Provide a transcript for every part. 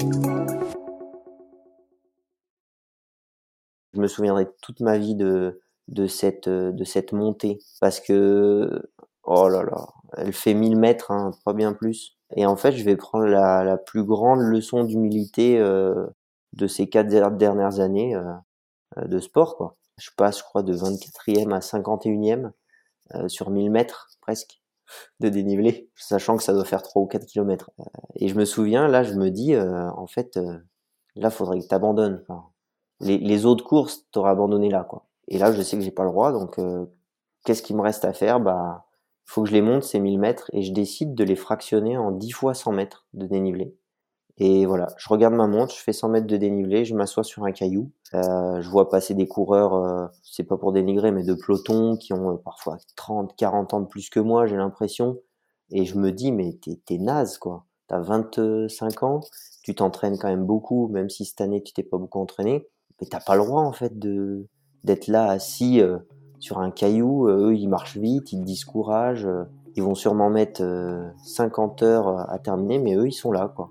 Je me souviendrai toute ma vie de, de, cette, de cette montée parce que, oh là là, elle fait 1000 mètres, hein, pas bien plus. Et en fait, je vais prendre la, la plus grande leçon d'humilité euh, de ces quatre dernières années euh, de sport. Quoi. Je passe, je crois, de 24e à 51e euh, sur 1000 mètres presque de dénivelé, sachant que ça doit faire 3 ou 4 kilomètres. Et je me souviens, là, je me dis, en fait, là, faudrait que tu abandonnes. Enfin, les, autres courses, t'aurais abandonné là, quoi. Et là, je sais que j'ai pas le droit, donc euh, qu'est-ce qui me reste à faire? Bah, faut que je les monte ces 1000 mètres et je décide de les fractionner en 10 fois 100 mètres de dénivelé. Et voilà, je regarde ma montre, je fais 100 mètres de dénivelé, je m'assois sur un caillou, euh, je vois passer des coureurs, euh, c'est pas pour dénigrer, mais de peloton qui ont parfois 30, 40 ans de plus que moi, j'ai l'impression. Et je me dis, mais t'es, naze, quoi. T'as 25 ans, tu t'entraînes quand même beaucoup, même si cette année tu t'es pas beaucoup entraîné mais t'as pas le droit en fait de d'être là assis euh, sur un caillou. Euh, eux, ils marchent vite, ils te discouragent. Euh, ils vont sûrement mettre 50 heures à terminer, mais eux, ils sont là, quoi.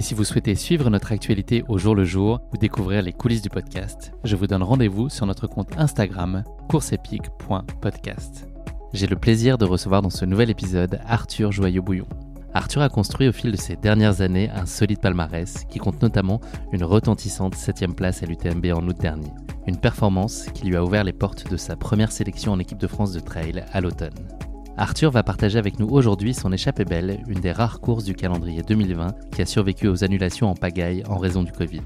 Et si vous souhaitez suivre notre actualité au jour le jour ou découvrir les coulisses du podcast, je vous donne rendez-vous sur notre compte Instagram courseepique.podcast. J'ai le plaisir de recevoir dans ce nouvel épisode Arthur Joyeux-Bouillon. Arthur a construit au fil de ces dernières années un solide palmarès qui compte notamment une retentissante 7 place à l'UTMB en août dernier. Une performance qui lui a ouvert les portes de sa première sélection en équipe de France de trail à l'automne. Arthur va partager avec nous aujourd'hui son échappée belle, une des rares courses du calendrier 2020 qui a survécu aux annulations en pagaille en raison du Covid.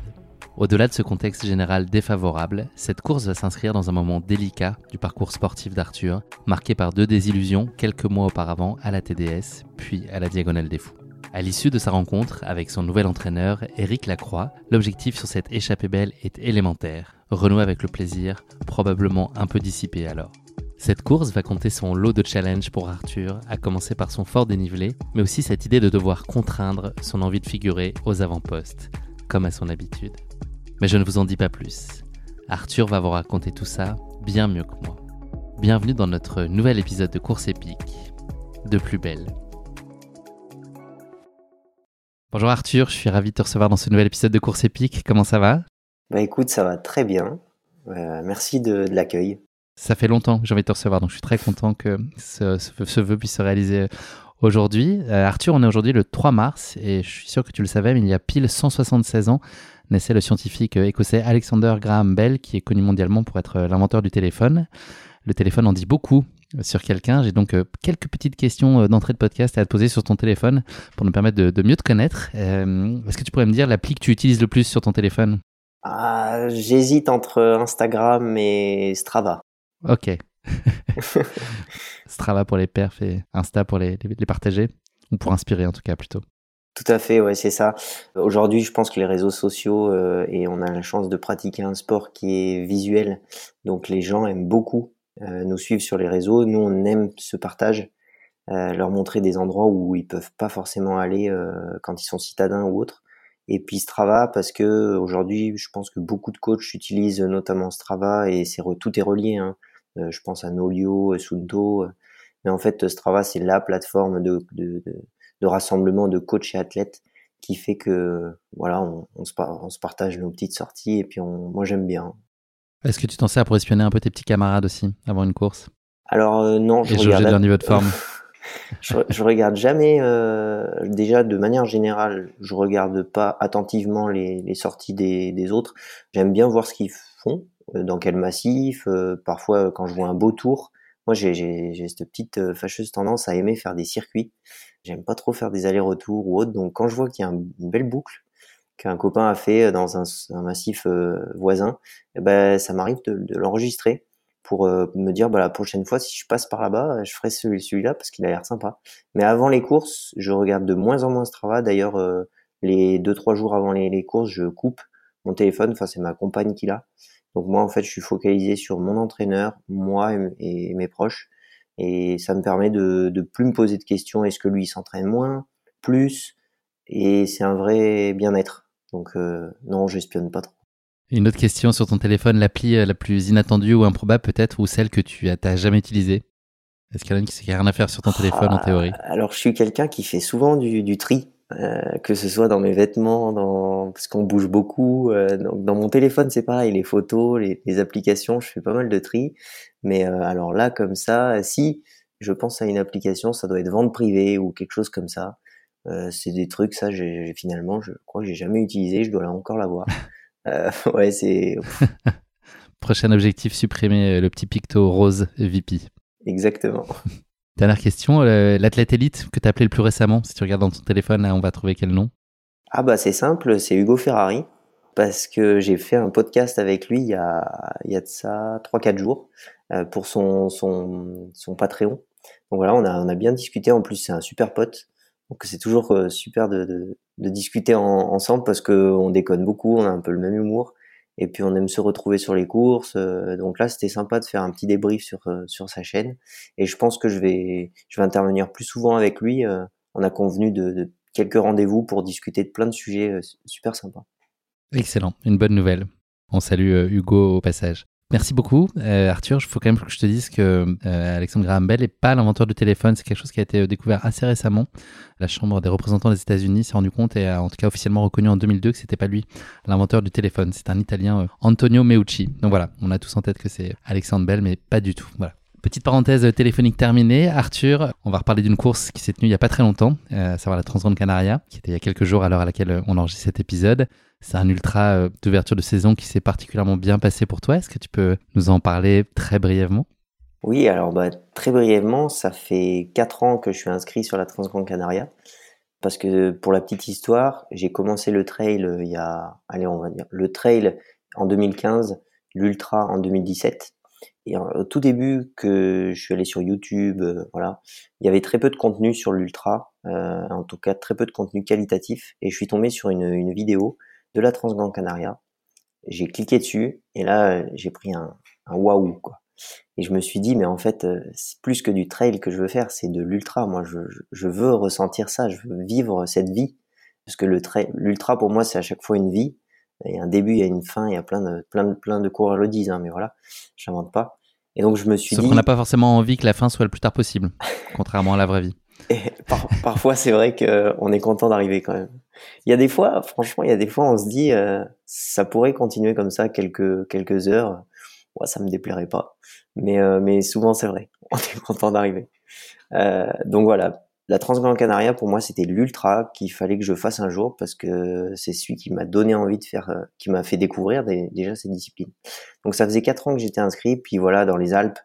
Au-delà de ce contexte général défavorable, cette course va s'inscrire dans un moment délicat du parcours sportif d'Arthur, marqué par deux désillusions quelques mois auparavant à la TDS, puis à la Diagonale des Fous. À l'issue de sa rencontre avec son nouvel entraîneur, Eric Lacroix, l'objectif sur cette échappée belle est élémentaire, renouer avec le plaisir, probablement un peu dissipé alors. Cette course va compter son lot de challenges pour Arthur, à commencer par son fort dénivelé, mais aussi cette idée de devoir contraindre son envie de figurer aux avant-postes, comme à son habitude. Mais je ne vous en dis pas plus. Arthur va vous raconter tout ça bien mieux que moi. Bienvenue dans notre nouvel épisode de Course épique, de plus belle. Bonjour Arthur, je suis ravi de te recevoir dans ce nouvel épisode de Course épique. Comment ça va? Bah écoute, ça va très bien. Euh, merci de, l'accueil. Ça fait longtemps que j'ai envie de te recevoir, donc je suis très content que ce, vœu puisse se réaliser aujourd'hui. Euh, Arthur, on est aujourd'hui le 3 mars et je suis sûr que tu le savais, mais il y a pile 176 ans, naissait le scientifique écossais Alexander Graham Bell, qui est connu mondialement pour être l'inventeur du téléphone. Le téléphone en dit beaucoup sur quelqu'un. J'ai donc euh, quelques petites questions euh, d'entrée de podcast à te poser sur ton téléphone pour nous permettre de, mieux te connaître. Euh, est-ce que tu pourrais me dire l'appli que tu utilises le plus sur ton téléphone? Ah, J'hésite entre Instagram et Strava. Ok. Strava pour les perfs et Insta pour les, les partager, ou pour inspirer en tout cas plutôt. Tout à fait, ouais, c'est ça. Aujourd'hui, je pense que les réseaux sociaux euh, et on a la chance de pratiquer un sport qui est visuel, donc les gens aiment beaucoup euh, nous suivre sur les réseaux. Nous, on aime ce partage, euh, leur montrer des endroits où ils peuvent pas forcément aller quand ils sont citadins ou autres. Et puis Strava parce que aujourd'hui, je pense que beaucoup de coachs utilisent notamment Strava et c'est tout est relié. Hein. Euh, je pense à Nolio, Sunto. Mais en fait, Strava, c'est la plateforme de, de, de, rassemblement de coachs et athlètes qui fait que voilà, on, on, se, on se partage nos petites sorties et puis on, moi j'aime bien. Est-ce que tu t'en sers pour espionner un peu tes petits camarades aussi avant une course? Alors euh, non, je et regarde leur niveau de forme. je, je, regarde jamais. Euh, déjà, de manière générale, je regarde pas attentivement les, les sorties des, des autres. J'aime bien voir ce qu'ils font, euh, dans quel massif. Euh, parfois, quand je vois un beau tour, moi j'ai cette petite fâcheuse tendance à aimer faire des circuits. J'aime pas trop faire des allers-retours ou autre. Donc quand je vois qu'il y a une belle boucle qu'un copain a fait dans un, un massif euh, voisin, eh ben ça m'arrive de, de l'enregistrer pour euh, me dire bah la prochaine fois si je passe par là-bas, je ferai celui-là parce qu'il a l'air sympa. Mais avant les courses, je regarde de moins en moins Strava. D'ailleurs, euh, les deux trois jours avant les, les, courses, je coupe mon téléphone. Enfin, c'est ma compagne qui l'a. Donc moi, en fait, je suis focalisé sur mon entraîneur, moi et, et mes proches et ça me permet de, de plus me poser de questions. Est-ce que lui s'entraîne moins, plus? Et c'est un vrai bien-être. Donc euh, non, j'espionne pas trop. Une autre question sur ton téléphone, l'appli euh, la plus inattendue ou improbable peut-être, ou celle que tu n'as jamais utilisée? Est-ce qu'il y en a qui n'a rien à faire sur ton téléphone en théorie? ah, Alors je suis quelqu'un qui fait souvent du, du tri. Euh, que ce soit dans mes vêtements, dans... parce qu'on bouge beaucoup. Euh, dans mon téléphone, c'est pareil, les photos, les, les, applications, je fais pas mal de tri. Mais euh, alors là, comme ça, si je pense à une application, ça doit être vente privée ou quelque chose comme ça. C'est des trucs, ça, j'ai finalement, je crois que j'ai jamais utilisé, je dois encore l'avoir. ouais, c'est. Prochain objectif, supprimer le petit picto rose VP. Exactement. Dernière question, euh, l'athlète élite que tu as appelé le plus récemment, si tu regardes dans ton téléphone, là, on va trouver quel nom. Ah bah c'est simple, c'est Hugo Ferrari, parce que j'ai fait un podcast avec lui il y a, il y a de ça 3-4 jours euh, pour son, son, son Patreon. Donc voilà, on a, on a bien discuté, en plus c'est un super pote, donc c'est toujours euh, super de, de, discuter en, ensemble parce qu'on déconne beaucoup, on a un peu le même humour et puis on aime se retrouver sur les courses. Euh, donc là, c'était sympa de faire un petit débrief sur euh, sur sa chaîne. Et je pense que je vais je vais intervenir plus souvent avec lui. Euh, on a convenu de, de quelques rendez-vous pour discuter de plein de sujets super sympas. Excellent, une bonne nouvelle. On salue Hugo au passage. Merci beaucoup, euh, Arthur. Il faut quand même que je te dise que euh, Alexandre Graham Bell n'est pas l'inventeur du téléphone. C'est quelque chose qui a été euh, découvert assez récemment. La Chambre des représentants des États-Unis s'est rendu compte et a en tout cas officiellement reconnu en 2002 que c'était pas lui l'inventeur du téléphone. C'est un Italien, Antonio Meucci. Donc voilà, on a tous en tête que c'est Alexandre Bell, mais pas du tout. Voilà. Petite parenthèse téléphonique terminée. Arthur, on va reparler d'une course qui s'est tenue il n'y a pas très longtemps, à savoir la Transgrande Canaria, qui était il y a quelques jours à l'heure à laquelle on enregistre cet épisode. C'est un ultra euh, d'ouverture de saison qui s'est particulièrement bien passé pour toi. Est-ce que tu peux nous en parler très brièvement? Oui, alors bah, très brièvement, ça fait 4 ans que je suis inscrit sur la Transgrande Canaria. Parce que pour la petite histoire, j'ai commencé le trail euh, il y a, allez, on va dire, le trail en 2015, l'ultra en 2017. Et au tout début que je suis allé sur YouTube, euh, voilà, il y avait très peu de contenu sur l'ultra, euh, en tout cas très peu de contenu qualitatif. Et je suis tombé sur une vidéo de la Transgrande Canaria. J'ai cliqué dessus et là j'ai pris un, un waouh quoi. Et je me suis dit mais en fait euh, c'est plus que du trail que je veux faire, c'est de l'ultra. Moi je, je, veux ressentir ça, je veux vivre cette vie parce que le trail, l'ultra pour moi c'est à chaque fois une vie. Il y a un début, il y a une fin, il y a plein de plein de plein de coureurs le disent, hein, mais voilà, j'invente pas. Et donc je me suis Sauf dit. qu'on n'a pas forcément envie que la fin soit le plus tard possible, contrairement à la vraie vie. Et par, parfois, c'est vrai qu'on est content d'arriver quand même. Il y a des fois, franchement, il y a des fois, on se dit, euh, ça pourrait continuer comme ça quelques quelques heures. Ouais, ça me déplairait pas, mais euh, mais souvent c'est vrai, on est content d'arriver. Euh, donc voilà, la Transgrande Canaria pour moi c'était l'ultra qu'il fallait que je fasse un jour parce que c'est celui qui m'a donné envie de faire, qui m'a fait découvrir déjà cette discipline. Donc ça faisait quatre ans que j'étais inscrit, puis voilà dans les Alpes,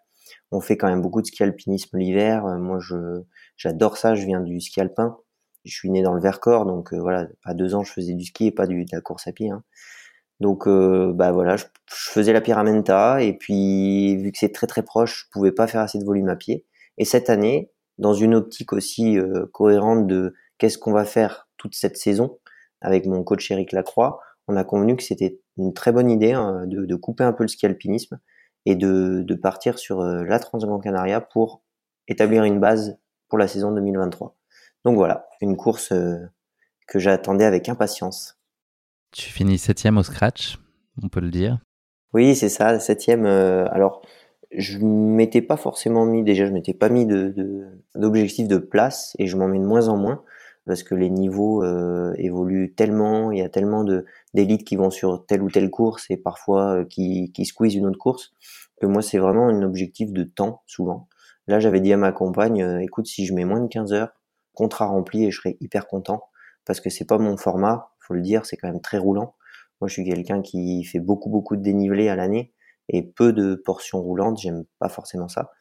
on fait quand même beaucoup de ski alpinisme l'hiver. Moi je j'adore ça, je viens du ski alpin. Je suis né dans le Vercors, donc euh, voilà, à deux ans je faisais du ski et pas du, de la course à pied. Hein. Donc euh, bah voilà, je, faisais la Pyramenta et puis vu que c'est très très proche, je pouvais pas faire assez de volume à pied. Et cette année, dans une optique aussi euh, cohérente de qu'est-ce qu'on va faire toute cette saison avec mon coach Eric Lacroix, on a convenu que c'était une très bonne idée hein, de, couper un peu le ski alpinisme et de, partir sur la Transgrande Canaria pour établir une base pour la saison 2023. Donc voilà, une course euh, que j'attendais avec impatience. Tu finis septième au scratch, on peut le dire. Oui, c'est ça, septième. Euh, alors, je m'étais pas forcément mis, déjà, je m'étais pas mis de, d'objectif de, place et je m'en mets de moins en moins parce que les niveaux euh, évoluent tellement, il y a tellement de d'élites qui vont sur telle ou telle course et parfois euh, qui, qui squeeze une autre course que moi c'est vraiment un objectif de temps souvent. Là j'avais dit à ma compagne, euh, écoute si je mets moins de 15 heures, contrat rempli et je serai hyper content parce que c'est pas mon format, faut le dire, c'est quand même très roulant. Moi je suis quelqu'un qui fait beaucoup beaucoup de dénivelé à l'année et peu de portions roulantes, j'aime pas forcément ça.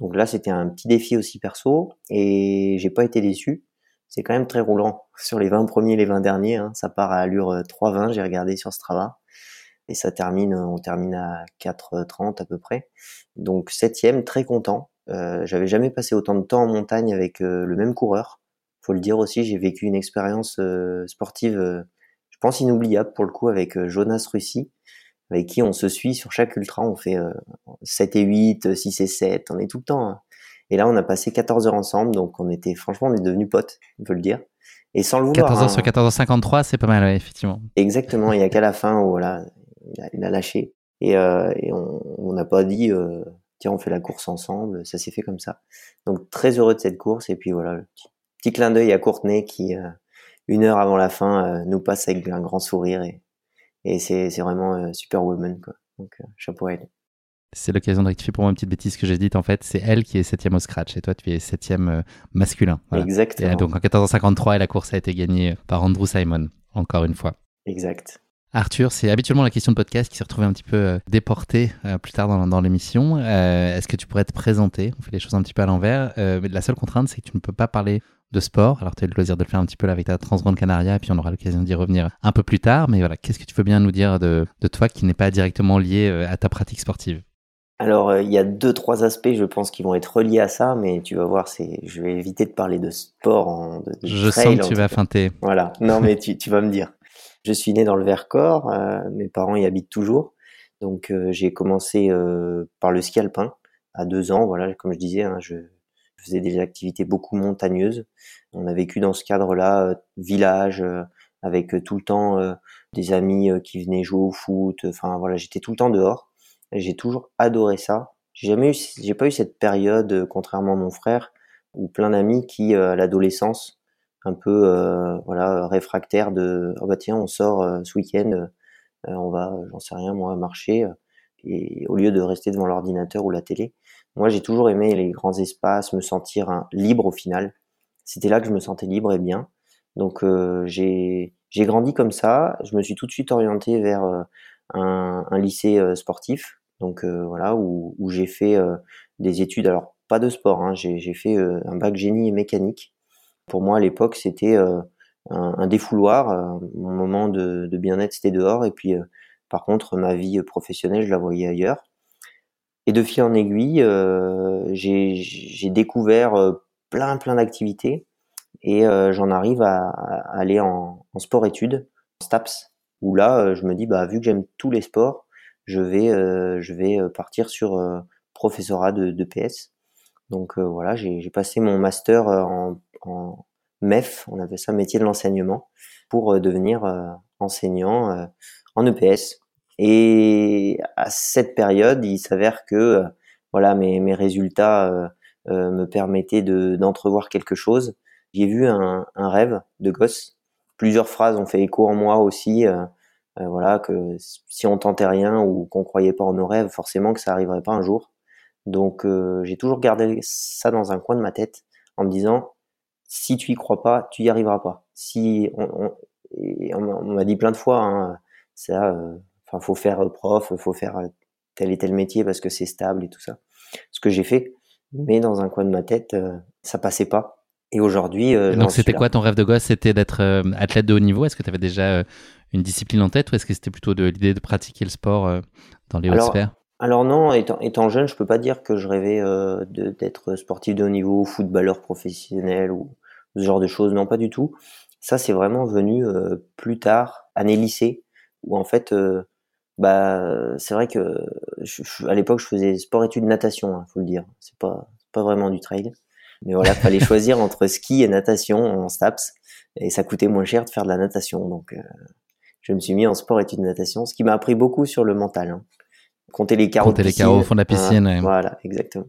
Donc là c'était un petit défi aussi perso et j'ai pas été déçu c'est quand même très roulant. Sur les 20 premiers les 20 derniers, hein, ça part à allure 3,20, euh, j'ai regardé sur Strava. Et ça termine, euh, on termine à 4,30 à peu près. Donc septième, très content. Euh, J'avais jamais passé autant de temps en montagne avec le même coureur. Faut le dire aussi, j'ai vécu une expérience sportive, je pense inoubliable pour le coup, avec Jonas Russi, avec qui on se suit sur chaque ultra. On fait 7 et 8, 6 et 7, on est tout le temps hein. Et là, on a passé 14 heures ensemble, donc on était, franchement, on est devenus potes, on peut le dire. Et sans le vouloir. 14 heures sur 14h53, c'est pas mal, effectivement. Exactement, il y a qu'à la fin où voilà, il a, lâché. Et, euh, et on n'a pas dit, euh, tiens, on fait la course ensemble, ça s'est fait comme ça. Donc très heureux de cette course, et puis voilà, le petit, petit clin d'œil à Courtenay qui, euh, une heure avant la fin, euh, nous passe avec un grand sourire, et, et c'est vraiment euh, super woman, quoi. Donc chapeau à elle. C'est l'occasion de rectifier pour moi une petite bêtise que j'ai dite. En fait, c'est elle qui est septième au scratch et toi, tu es septième masculin. Exactement. Et donc en 1453, et la course a été gagnée par Andrew Simon, encore une fois. Exact. Arthur, c'est habituellement la question de podcast qui s'est retrouvée un petit peu déportée plus tard dans, dans l'émission. Est-ce que tu pourrais te présenter? On fait les choses un petit peu à l'envers. mais la seule contrainte, c'est que tu ne peux pas parler de sport. Alors, tu as eu le loisir de le faire un petit peu là avec ta Transgrande Canaria, et puis on aura l'occasion d'y revenir un peu plus tard. Mais voilà, qu'est-ce que tu peux bien nous dire de, de toi qui n'est pas directement lié à ta pratique sportive? Alors, euh, il y a deux, trois aspects, je pense, qui vont être reliés à ça, mais tu vas voir, c'est, je vais éviter de parler de sport en, de, Je sens que tu vas feinter. Voilà. Non, mais tu, tu vas me dire. Je suis né dans le Vercors, euh, mes parents y habitent toujours. Donc, euh, j'ai commencé par le ski alpin à deux ans. Voilà, comme je disais, hein, je, faisais des activités beaucoup montagneuses. On a vécu dans ce cadre-là, village, avec tout le temps des amis qui venaient jouer au foot. Enfin, voilà, j'étais tout le temps dehors. J'ai toujours adoré ça. J'ai jamais eu, j'ai pas eu cette période, euh, contrairement à mon frère, ou plein d'amis qui, euh, à l'adolescence, un peu, euh, voilà, réfractaires de, oh bah tiens, on sort ce week-end, on va, j'en sais rien, moi, marcher, et au lieu de rester devant l'ordinateur ou la télé. Moi, j'ai toujours aimé les grands espaces, me sentir hein, libre au final. C'était là que je me sentais libre et bien. Donc, j'ai, j'ai grandi comme ça. Je me suis tout de suite orienté vers un, un lycée sportif donc euh, voilà, où, où j'ai fait euh, des études, alors pas de sport, hein, j'ai fait euh, un bac génie et mécanique. Pour moi à l'époque c'était un, un, défouloir, mon moment de, de bien-être c'était dehors, et puis par contre ma vie professionnelle je la voyais ailleurs. Et de fil en aiguille, j'ai découvert plein plein d'activités et j'en arrive à, aller en, en sport-études, STAPS, où là je me dis bah vu que j'aime tous les sports, je vais, euh, euh, partir sur euh, professorat de, PS. Donc voilà, j'ai passé mon master en, en, MEF, on appelle ça métier de l'enseignement, pour devenir enseignant en EPS. Et à cette période, il s'avère que voilà mes, mes résultats me permettaient d'entrevoir quelque chose. J'ai vu un, un, rêve de gosse. Plusieurs phrases ont fait écho en moi aussi. Euh, voilà, que si on tentait rien ou qu'on croyait pas en nos rêves, forcément que ça arriverait pas un jour. Donc euh, j'ai toujours gardé ça dans un coin de ma tête en me disant si tu y crois pas, tu y arriveras pas. Si on, on, m'a dit plein de fois, hein, ça, euh, enfin faut faire prof, faut faire tel et tel métier parce que c'est stable et tout ça. Ce que j'ai fait, mais dans un coin de ma tête, ça passait pas. Et aujourd'hui, donc c'était quoi ton rêve de gosse? C'était d'être athlète de haut niveau? Est-ce que tu avais déjà une discipline en tête? Ou est-ce que c'était plutôt de l'idée de pratiquer le sport euh, dans les hautes sphères? alors non, étant, étant, jeune, je peux pas dire que je rêvais euh, d'être sportif de haut niveau, footballeur professionnel ou ce genre de choses. Non, pas du tout. Ça, c'est vraiment venu euh, plus tard, année lycée, où en fait, euh, bah, c'est vrai que je, à l'époque, je faisais sport-études natation, hein, faut le dire. C'est pas pas vraiment du trail, mais voilà, fallait choisir entre ski et natation en STAPS, et ça coûtait moins cher de faire de la natation, donc je me suis mis en sport études natation, ce qui m'a appris beaucoup sur le mental. Hein. Compter les carreaux. Compter les carreaux au fond de la piscine. Voilà, exactement.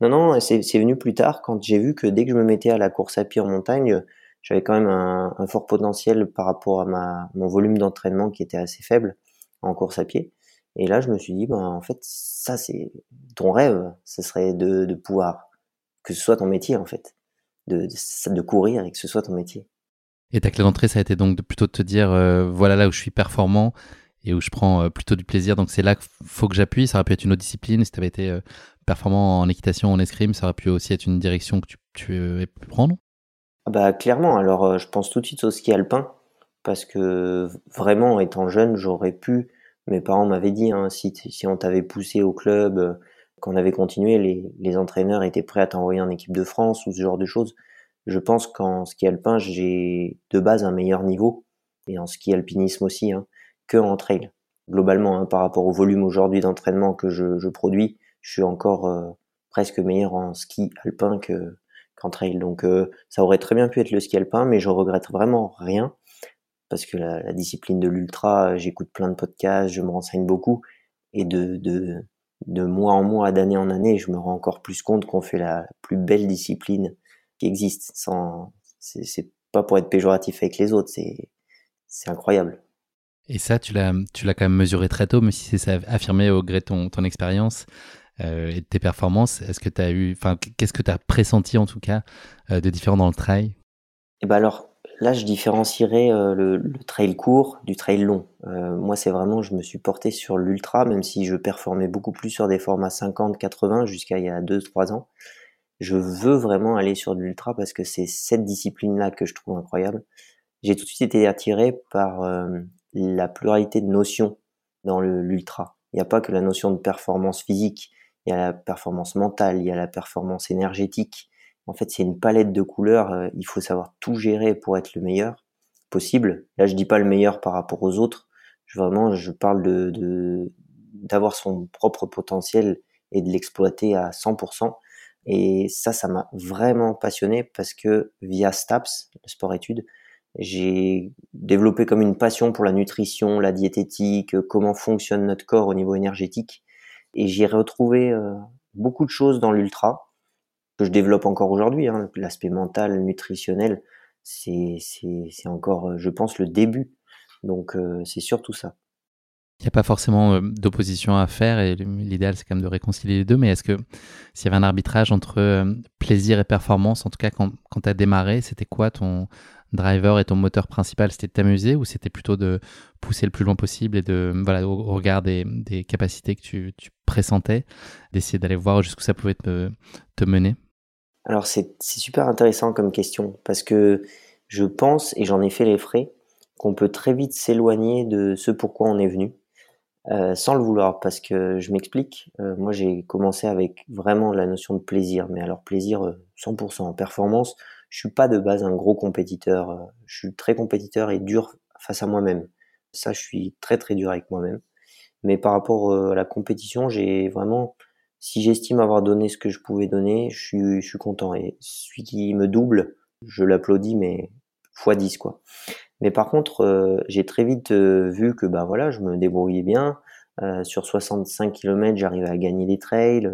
Non, non, c'est venu plus tard quand j'ai vu que dès que je me mettais à la course à pied en montagne, j'avais quand même un, fort potentiel par rapport à ma, mon volume d'entraînement qui était assez faible en course à pied. Et là, je me suis dit, ben, en fait, ça, c'est ton rêve, ce serait de, de pouvoir, que ce soit ton métier, en fait, de, de, courir et que ce soit ton métier. Et ta clé d'entrée, ça a été donc de plutôt de te dire, euh, voilà là où je suis performant et où je prends euh, plutôt du plaisir. Donc c'est là qu'il faut que j'appuie. Ça aurait pu être une autre discipline. Si tu avais été euh, performant en équitation, en escrime, ça aurait pu aussi être une direction que tu, tu avais pu prendre. Ah bah clairement. Alors je pense tout de suite au ski alpin parce que vraiment étant jeune, j'aurais pu. Mes parents m'avaient dit, hein, si, si on t'avait poussé au club, qu'on avait continué, les, les entraîneurs étaient prêts à t'envoyer en équipe de France ou ce genre de choses. Je pense qu'en ski alpin, j'ai de base un meilleur niveau, et en ski alpinisme aussi, hein, que en trail. Globalement, hein, par rapport au volume aujourd'hui d'entraînement que je, je, produis, je suis encore euh, presque meilleur en ski alpin que trail. Donc euh, ça aurait très bien pu être le ski alpin, mais je regrette vraiment rien parce que la, discipline de l'ultra, j'écoute plein de podcasts, je me renseigne beaucoup et de, de, de mois en mois, d'année en année, je me rends encore plus compte qu'on fait la plus belle discipline qui existe. Sans, c'est pas pour être péjoratif avec les autres, c'est c'est incroyable. Et ça, tu l'as tu l'as quand même mesuré très tôt, mais si c'est affirmé au gré de ton, ton expérience euh, et de tes performances. Est-ce que tu eu, enfin, qu'est-ce que tu as pressenti en tout cas euh, de différent dans le trail? Et eh ben alors là, je différencierais euh, le, le, trail court du trail long. Moi, c'est vraiment, je me suis porté sur l'ultra, même si je performais beaucoup plus sur des formats 50-80 jusqu'à il y a 2-3 ans je veux vraiment aller sur l'ultra parce que c'est cette discipline-là que je trouve incroyable. J'ai tout de suite été attiré par la pluralité de notions dans l'ultra. Il n'y a pas que la notion de performance physique, il y a la performance mentale, il y a la performance énergétique. En fait, c'est une palette de couleurs. Euh, il faut savoir tout gérer pour être le meilleur possible. Là, je dis pas le meilleur par rapport aux autres. Vraiment, je parle de d'avoir son propre potentiel et de l'exploiter à 100%. Et ça, ça m'a vraiment passionné parce que via STAPS, le sport-études, j'ai développé comme une passion pour la nutrition, la diététique, comment fonctionne notre corps au niveau énergétique. Et j'ai retrouvé euh, beaucoup de choses dans l'ultra que je développe encore aujourd'hui. Hein. L'aspect mental, nutritionnel, c'est encore, je pense, le début. Donc euh, c'est surtout ça. Il n'y a pas forcément euh, d'opposition à faire et l'idéal c'est quand même de réconcilier les deux. Mais est-ce que s'il y avait un arbitrage entre euh, plaisir et performance, en tout cas quand, tu as démarré, c'était quoi ton driver et ton moteur principal? C'était de t'amuser ou c'était plutôt de pousser le plus loin possible et de, voilà, au, regard des, capacités que tu, tu pressentais, d'essayer d'aller voir jusqu'où ça pouvait te, te mener? Alors c'est super intéressant comme question parce que je pense, et j'en ai fait les frais, qu'on peut très vite s'éloigner de ce pourquoi on est venu euh, sans le vouloir, parce que je m'explique. Euh, moi, j'ai commencé avec vraiment la notion de plaisir, mais alors plaisir 100% euh, en performance. Je suis pas de base un gros compétiteur. je suis très compétiteur et dur face à moi-même. Ça, je suis très très dur avec moi-même. Mais par rapport à la compétition, j'ai vraiment, si j'estime avoir donné ce que je pouvais donner, je suis, je suis content. Et celui qui me double, je l'applaudis, mais x 10 quoi. Mais par contre, euh, j'ai très vite euh, vu que bah voilà, je me débrouillais bien. Euh, sur 65 km, j'arrivais à gagner des trails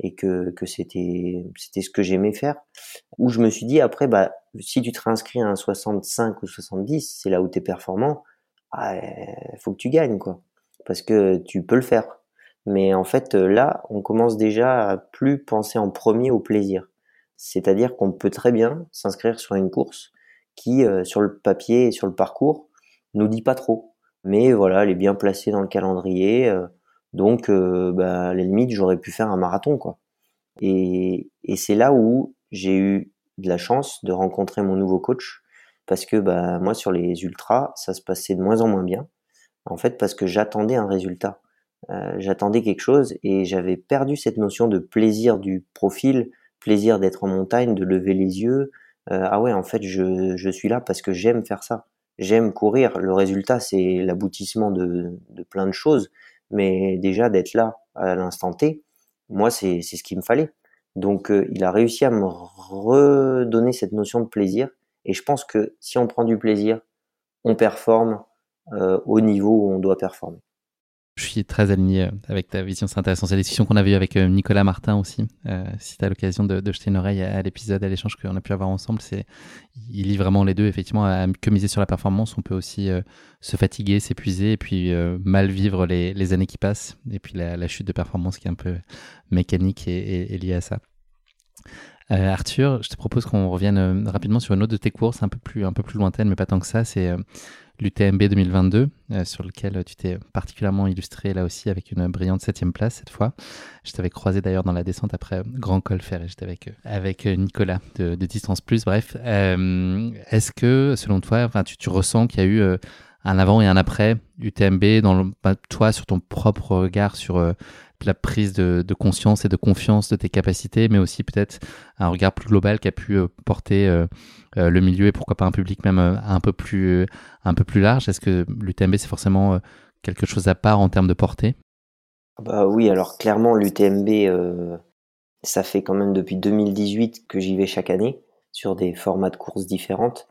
et que, que c'était c'était ce que j'aimais faire. Où je me suis dit après, bah si tu te réinscris à un 65 ou 70, c'est là où tu es performant. Ah, faut que tu gagnes quoi, parce que tu peux le faire. Mais en fait, là, on commence déjà à plus penser en premier au plaisir. C'est-à-dire qu'on peut très bien s'inscrire sur une course qui, euh, sur le papier et sur le parcours, nous dit pas trop. Mais voilà, elle est bien placée dans le calendrier. Euh, donc, euh, bah, à la limite, j'aurais pu faire un marathon, quoi. Et, et c'est là où j'ai eu de la chance de rencontrer mon nouveau coach, parce que bah, moi, sur les ultras, ça se passait de moins en moins bien. En fait, parce que j'attendais un résultat. Euh, j'attendais quelque chose et j'avais perdu cette notion de plaisir du profil, plaisir d'être en montagne, de lever les yeux, ah ouais, en fait, je, je suis là parce que j'aime faire ça. J'aime courir. Le résultat, c'est l'aboutissement de, de plein de choses. Mais déjà, d'être là à l'instant T, moi, c'est ce qu'il me fallait. Donc, euh, il a réussi à me redonner cette notion de plaisir. Et je pense que si on prend du plaisir, on performe au niveau où on doit performer. Je suis très aligné euh, avec ta vision, c'est intéressant. C'est la discussion qu'on avait eue avec euh, Nicolas Martin aussi. Euh, si tu as l'occasion de, jeter une oreille à, l'épisode, à l'échange qu'on a pu avoir ensemble, c'est il lit vraiment les deux. Effectivement, à, que miser sur la performance, on peut aussi se fatiguer, s'épuiser et puis mal vivre les, années qui passent. Et puis la, chute de performance qui est un peu mécanique et, liée à ça. Arthur, je te propose qu'on revienne rapidement sur une autre de tes courses, un peu plus, un peu plus lointaine, mais pas tant que ça. C'est l'UTMB 2022, euh, sur lequel tu t'es particulièrement illustré là aussi avec une brillante septième place cette fois. Je t'avais croisé d'ailleurs dans la descente après Grand Col Ferré, j'étais avec, euh, avec euh, Nicolas de, Distance Plus. Bref, est-ce que selon toi, tu, tu ressens qu'il y a eu un avant et un après UTMB dans le, bah, toi sur ton propre regard sur la prise de, conscience et de confiance de tes capacités, mais aussi peut-être un regard plus global qui a pu euh, porter euh, euh, le milieu et pourquoi pas un public même un peu plus large. Est-ce que l'UTMB c'est forcément quelque chose à part en termes de portée? Bah oui, alors clairement l'UTMB, ça fait quand même depuis 2018 que j'y vais chaque année sur des formats de courses différentes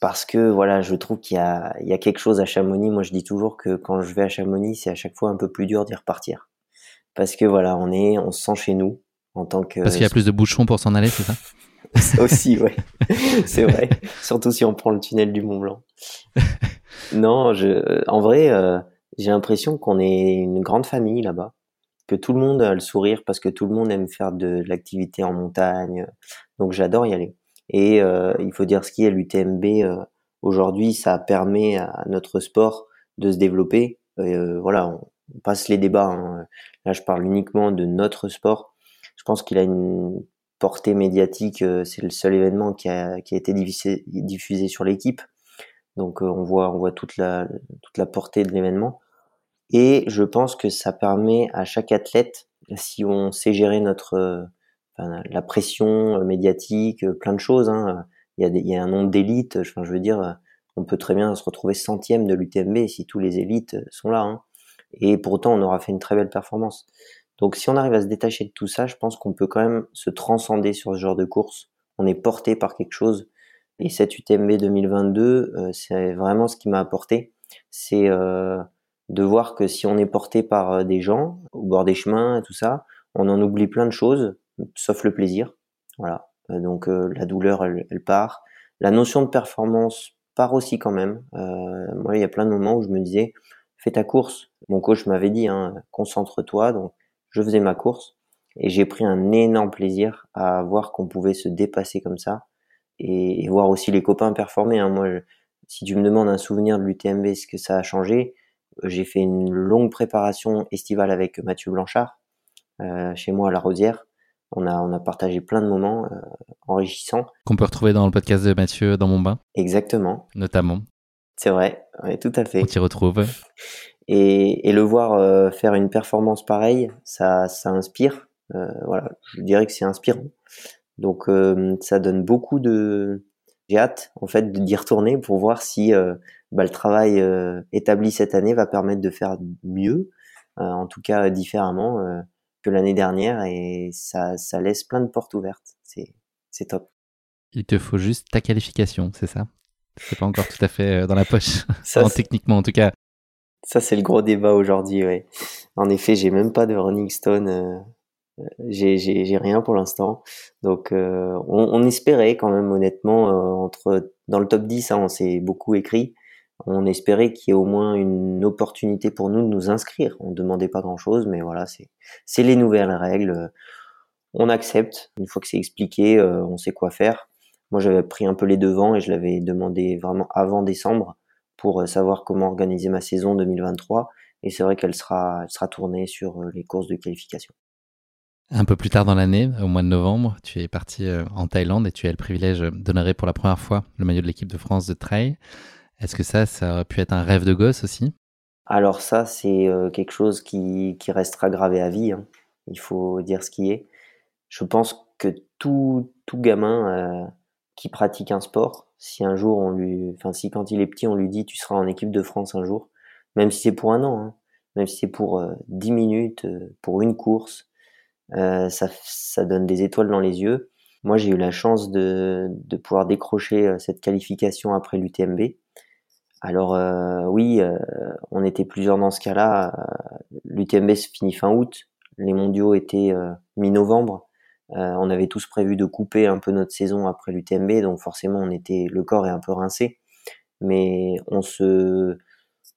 parce que voilà, je trouve qu'il y a quelque chose à Chamonix. Moi, je dis toujours que quand je vais à Chamonix, c'est à chaque fois un peu plus dur d'y repartir parce que voilà, on est, on se sent chez nous en tant que. Parce qu'il y a plus de bouchons pour s'en aller, c'est ça? Ça aussi, ouais, c'est vrai. Surtout si on prend le tunnel du Mont Blanc. non, je, en vrai, euh, j'ai l'impression qu'on est une grande famille là-bas, que tout le monde a le sourire parce que tout le monde aime faire de, l'activité en montagne. Donc j'adore y aller. Et euh, il faut dire ce qui est l'UTMB euh, aujourd'hui, ça permet à notre sport de se développer. voilà, on, on passe les débats. Hein. Là, je parle uniquement de notre sport. Je pense qu'il a une portée médiatique. Euh, c'est le seul événement qui a, été diffusé, sur l'équipe. Donc, euh, on voit, on voit toute la, toute la portée de l'événement. Et je pense que ça permet à chaque athlète, si on sait gérer notre, enfin, la pression médiatique, plein de choses. Hein. Il, y a un nombre d'élites. Je veux dire, on peut très bien se retrouver centième de l'UTMB si tous les élites sont là. Hein et pour autant on aura fait une très belle performance. Donc si on arrive à se détacher de tout ça, je pense qu'on peut quand même se transcender sur ce genre de course. On est porté par quelque chose. Et cette UTMB 2022, euh, c'est vraiment ce qui m'a apporté. C'est euh, de voir que si on est porté par euh, des gens au bord des chemins et tout ça, on en oublie plein de choses, sauf le plaisir. Voilà. donc la douleur, elle, elle, part. La notion de performance part aussi quand même. moi, il y a plein de moments où je me disais, fais ta course. Mon coach m'avait dit, hein, concentre-toi. Donc, je faisais ma course et j'ai pris un énorme plaisir à voir qu'on pouvait se dépasser comme ça et, voir aussi les copains performer. Hein. Moi, si tu me demandes un souvenir de l'UTMB, ce que ça a changé, j'ai fait une longue préparation estivale avec Mathieu Blanchard euh, chez moi à La Rosière. On a, on a partagé plein de moments euh, enrichissants. Qu'on peut retrouver dans le podcast de Mathieu dans mon bain. Exactement. Notamment. C'est vrai, ouais, tout à fait. On t'y retrouve. Et, et, le voir euh, faire une performance pareille, ça, ça inspire. Euh, voilà, je dirais que c'est inspirant. Donc euh, ça donne beaucoup de. J'ai hâte en fait d'y retourner pour voir si bah, le travail établi cette année va permettre de faire mieux, en tout cas différemment que l'année dernière, et ça, ça laisse plein de portes ouvertes. C'est top. Il te faut juste ta qualification, c'est ça? C'est pas encore tout à fait euh, dans la poche, ça, techniquement en tout cas. Ça, c'est le gros débat aujourd'hui, ouais. En effet, j'ai même pas de running stone. Euh, euh j'ai rien pour l'instant. Donc, euh, on, on, espérait quand même, honnêtement, euh, entre dans le top 10, hein, on s'est beaucoup écrit. On espérait qu'il y ait au moins une opportunité pour nous de nous inscrire. On demandait pas grand chose, mais voilà, c'est les nouvelles règles. On accepte. Une fois que c'est expliqué, on sait quoi faire. Moi, j'avais pris un peu les devants et je l'avais demandé vraiment avant décembre pour euh, savoir comment organiser ma saison 2023. Et c'est vrai qu'elle sera, elle sera tournée sur euh, les courses de qualification. Un peu plus tard dans l'année, au mois de novembre, tu es parti euh, en Thaïlande et tu as le privilège d'honorer pour la première fois le maillot de l'équipe de France de trail. Est-ce que ça, ça aurait pu être un rêve de gosse aussi? Alors ça, c'est quelque chose qui, qui, restera gravé à vie. Hein. Il faut dire ce qui est. Je pense que tout, tout gamin qui pratique un sport, si un jour on lui, enfin si quand il est petit on lui dit tu seras en équipe de France un jour, même si c'est pour un an, hein, même si c'est pour euh, 10 minutes, euh, pour une course, euh, ça, ça donne des étoiles dans les yeux. Moi j'ai eu la chance de, de pouvoir décrocher euh, cette qualification après l'UTMB. Alors oui, on était plusieurs dans ce cas-là. L'UTMB se finit fin août, les mondiaux étaient mi-novembre. On avait tous prévu de couper un peu notre saison après l'UTMB, donc forcément on était le corps est un peu rincé, mais on se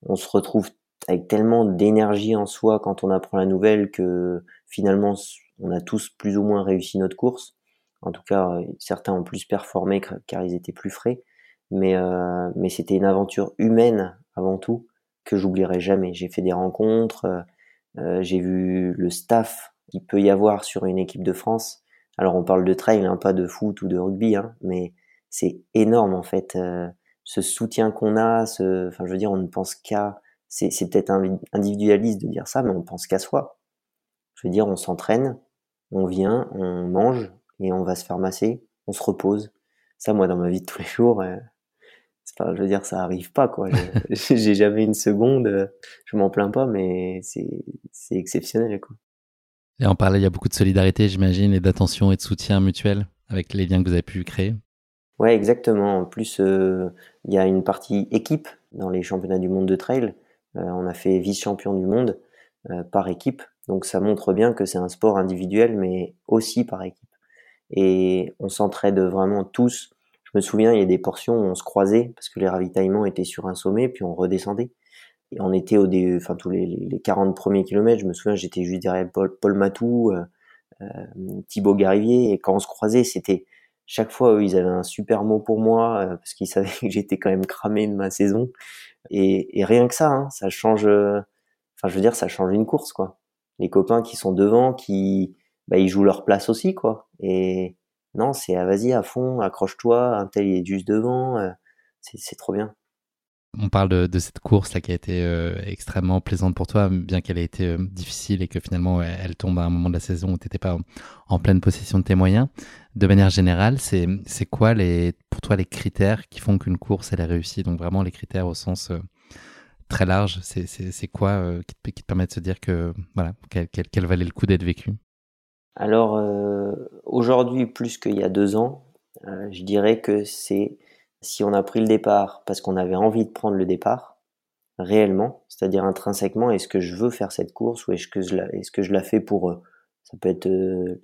on se retrouve avec tellement d'énergie en soi quand on apprend la nouvelle que finalement on a tous plus ou moins réussi notre course. En tout cas, euh, certains ont plus performé car ils étaient plus frais. Mais, euh, mais c'était une aventure humaine avant tout que j'oublierai jamais. J'ai fait des rencontres, euh, euh j'ai vu le staff qu'il peut y avoir sur une équipe de France. Alors on parle de trail, hein, pas de foot ou de rugby, hein, mais c'est énorme en fait. Euh, ce soutien qu'on a, ce, enfin je veux dire, on ne pense qu'à, c'est, c'est peut-être individualiste de dire ça, mais on pense qu'à soi. Je veux dire, on s'entraîne, on vient, on mange et on va se faire masser, on se repose. Ça, moi, dans ma vie de tous les jours, euh, pas, je veux dire, ça arrive pas, quoi. J'ai jamais une seconde, euh, je m'en plains pas, mais c'est, c'est exceptionnel, quoi. Et en parler, il y a beaucoup de solidarité, j'imagine, et d'attention et de soutien mutuel avec les liens que vous avez pu créer. Ouais, exactement. En plus, euh, il y a une partie équipe dans les championnats du monde de trail. on a fait vice-champion du monde par équipe. Donc ça montre bien que c'est un sport individuel, mais aussi par équipe. Et on s'entraide vraiment tous. Je me souviens, il y a des portions où on se croisait parce que les ravitaillements étaient sur un sommet, puis on redescendait. On était au dé, enfin tous les, les 40 premiers kilomètres. Je me souviens, j'étais juste derrière Paul, Matou, euh, euh, Thibaut Garivier, et quand on se croisait, c'était chaque fois ils avaient un super mot pour moi euh, parce qu'ils savaient que j'étais quand même cramé de ma saison. Et, rien que ça, hein, ça change. Enfin, je veux dire, ça change une course, quoi les copains qui sont devant, qui bah, ils jouent leur place aussi, quoi. Et non, c'est ah, vas-y à fond, accroche-toi, un tel est juste devant, c'est trop bien. On parle de, cette course là qui a été euh, extrêmement plaisante pour toi, bien qu'elle ait été euh, difficile et que finalement elle tombe à un moment de la saison où tu n'étais pas en, pleine possession de tes moyens. De manière générale, c'est quoi les, pour toi les critères qui font qu'une course elle est réussie Donc vraiment les critères au sens très large, c'est quoi euh, qui, te, permet de se dire que voilà, qu'elle valait le coup d'être vécue? Alors euh, aujourd'hui, plus qu'il y a deux ans, euh, je dirais que c'est si on a pris le départ parce qu'on avait envie de prendre le départ réellement, c'est-à-dire intrinsèquement, est-ce que je veux faire cette course ou est-ce que je la, est-ce que je la fais pour ça peut être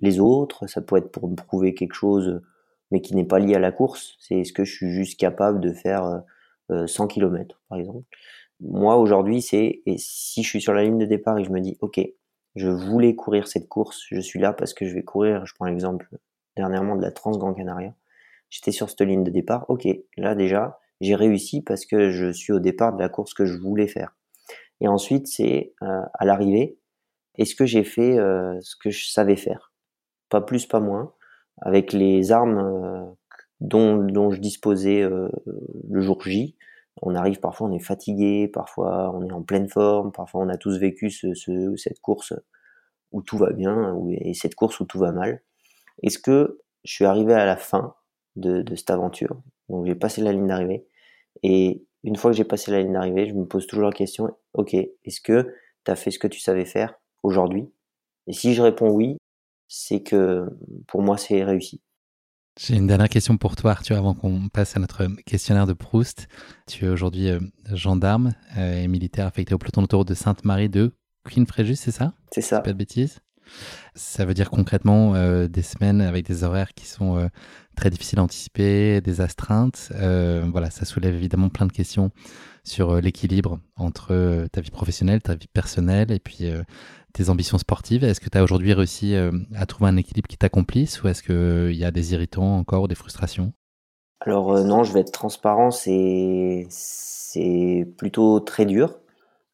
les autres, ça peut être pour me prouver quelque chose, mais qui n'est pas lié à la course. C'est est-ce que je suis juste capable de faire 100 km, par exemple moi aujourd'hui, c'est et si je suis sur la ligne de départ et je me dis ok, je voulais courir cette course, je suis là parce que je vais courir. Je prends l'exemple dernièrement de la Trans Grand Canaria. J'étais sur cette ligne de départ. Ok, là déjà, j'ai réussi parce que je suis au départ de la course que je voulais faire. Et ensuite, c'est euh, à l'arrivée, est-ce que j'ai fait euh, ce que je savais faire? Pas plus, pas moins, avec les armes euh, dont, dont, je disposais le jour J on arrive parfois on est fatigué, parfois on est en pleine forme, parfois on a tous vécu ce, cette course où tout va bien et cette course où tout va mal. Est-ce que je suis arrivé à la fin? De, cette aventure Donc j'ai passé la ligne d'arrivée et une fois que j'ai passé la ligne d'arrivée, je me pose toujours la question ok, est-ce que tu as fait ce que tu savais faire aujourd'hui? Et si je réponds oui, c'est que pour moi c'est réussi. J'ai une dernière question pour toi, Arthur, avant qu'on passe à notre questionnaire de Proust. Tu es aujourd'hui euh, gendarme euh, et militaire affecté au peloton d'autoroute de Sainte-Marie de Queen Fréjus, c'est ça? C'est ça. Pas de bêtises ça veut dire concrètement euh, des semaines avec des horaires qui sont très difficiles à anticiper, des astreintes. voilà, ça soulève évidemment plein de questions sur l'équilibre entre ta vie professionnelle, ta vie personnelle et puis tes ambitions sportives. Est-ce que tu as aujourd'hui réussi euh, à trouver un équilibre qui t'accomplisse ou est-ce qu'il y a des irritants encore ou des frustrations? Alors euh, non, je vais être transparent, c'est, plutôt très dur.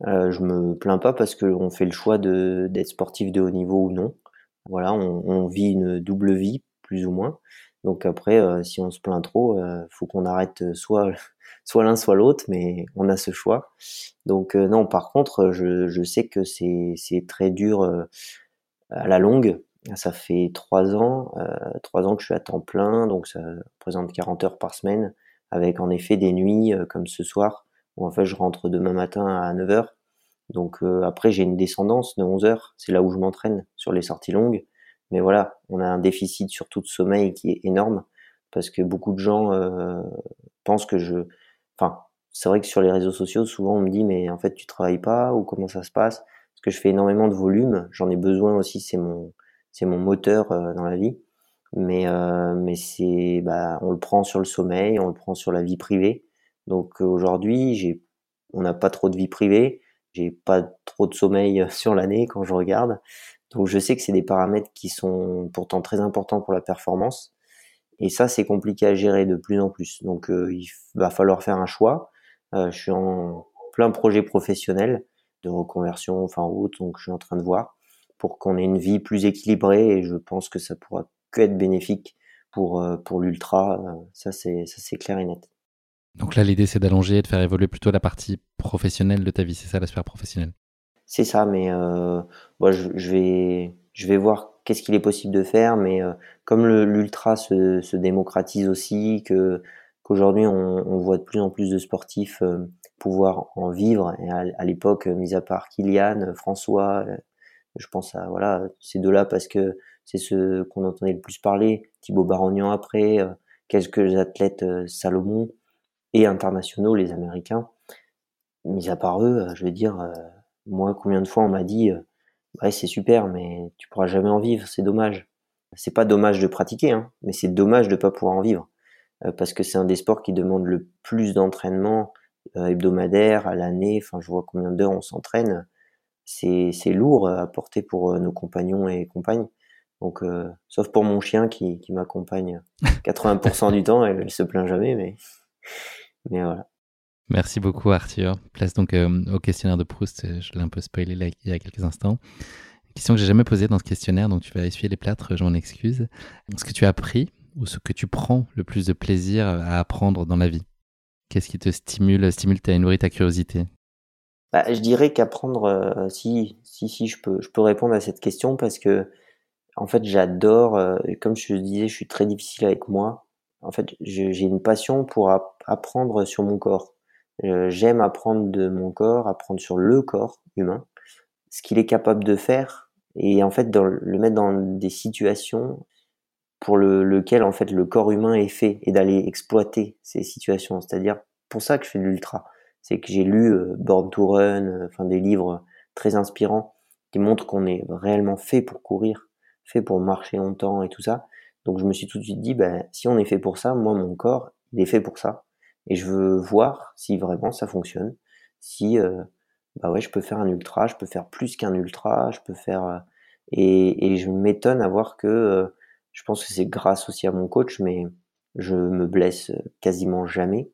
Euh, je me plains pas parce qu'on fait le choix d'être sportif de haut niveau ou non. Voilà, on, vit une double vie, plus ou moins. Donc après, si on se plaint trop, faut qu'on arrête soit soit l'un soit l'autre, mais on a ce choix. Donc euh, non, par contre, je, sais que c'est très dur euh, à la longue. Ça fait trois ans, euh, trois ans que je suis à temps plein, donc ça représente 40 heures par semaine, avec en effet des nuits comme ce soir, où en fait je rentre demain matin à 9 heures. Donc après j'ai une descendance de 11 heures, c'est là où je m'entraîne sur les sorties longues. Mais voilà, on a un déficit surtout de sommeil qui est énorme parce que beaucoup de gens pensent que je, enfin, c'est vrai que sur les réseaux sociaux, souvent on me dit mais en fait tu travailles pas ou comment ça se passe? Parce que je fais énormément de volume, j'en ai besoin aussi, c'est mon c'est mon moteur euh, dans la vie. Mais euh, mais c'est bah on le prend sur le sommeil, on le prend sur la vie privée. Donc aujourd'hui j'ai on n'a pas trop de vie privée, j'ai pas trop de sommeil sur l'année quand je regarde. Donc je sais que c'est des paramètres qui sont pourtant très importants pour la performance. Et ça, c'est compliqué à gérer de plus en plus. Donc il va falloir faire un choix. Euh, je suis en plein projet professionnel de reconversion, enfin autre, donc je suis en train de voir pour qu'on ait une vie plus équilibrée et je pense que ça pourra que être bénéfique pour euh, pour l'ultra. Euh, ça c'est ça c'est clair et net. Donc là, l'idée c'est d'allonger et de faire évoluer plutôt la partie professionnelle de ta vie, c'est ça la sphère professionnelle. C'est ça, mais euh, je, je, vais je vais voir qu'est-ce qu'il est possible de faire, mais comme l'ultra se, se démocratise aussi, que qu'aujourd'hui on, on, voit de plus en plus de sportifs euh, pouvoir en vivre. Et à, l'époque, mis à part Kylian, François, euh, je pense à voilà ces deux-là parce que c'est ceux qu'on entendait le plus parler. Thibaut Barognan après, euh, quelques athlètes Salomon et internationaux, les Américains. Mis à part eux, je veux dire, moi combien de fois on m'a dit ouais c'est super mais tu pourras jamais en vivre, c'est dommage. C'est pas dommage de pratiquer, hein, mais c'est dommage de pas pouvoir en vivre. Euh, parce que c'est un des sports qui demande le plus d'entraînement euh, hebdomadaire à l'année. Enfin, je vois combien d'heures on s'entraîne. C'est, c'est lourd à porter pour euh, nos compagnons et compagnes. Donc, sauf pour mon chien qui, qui m'accompagne 80% du temps, elle, elle, se plaint jamais, mais, mais voilà. Merci beaucoup Arthur. Place donc au questionnaire de Proust. Je l'ai un peu spoilé il y a quelques instants. Question que j'ai jamais posée dans ce questionnaire, donc tu vas essuyer les plâtres, je m'en excuse. Ce que tu as appris ou ce que tu prends le plus de plaisir à apprendre dans la vie? Qu'est-ce qui te stimule, stimule ta, nourrit ta curiosité? Bah, Je dirais qu'apprendre, euh, si, si, si, je peux, je peux répondre à cette question parce que, en fait, j'adore, euh, comme je te disais, je suis très difficile avec moi. En fait, j'ai une passion pour apprendre sur mon corps. Euh, j'aime apprendre de mon corps, apprendre sur le corps humain, ce qu'il est capable de faire, et en fait, dans, le mettre dans des situations pour le, lequel en fait le corps humain est fait et d'aller exploiter ces situations. C'est-à-dire pour ça que je fais de l'ultra. C'est que j'ai lu euh, Born to Run, euh, enfin des livres très inspirants qui montrent qu'on est réellement fait pour courir, fait pour marcher longtemps et tout ça. Donc je me suis tout de suite dit, ben, si on est fait pour ça, moi mon corps, il est fait pour ça. Et je veux voir si vraiment ça fonctionne. Si, euh, bah ouais, je peux faire un ultra, je peux faire plus qu'un ultra, je peux faire... Euh, et, je m'étonne à voir que je pense que c'est grâce aussi à mon coach, mais je me blesse quasiment jamais.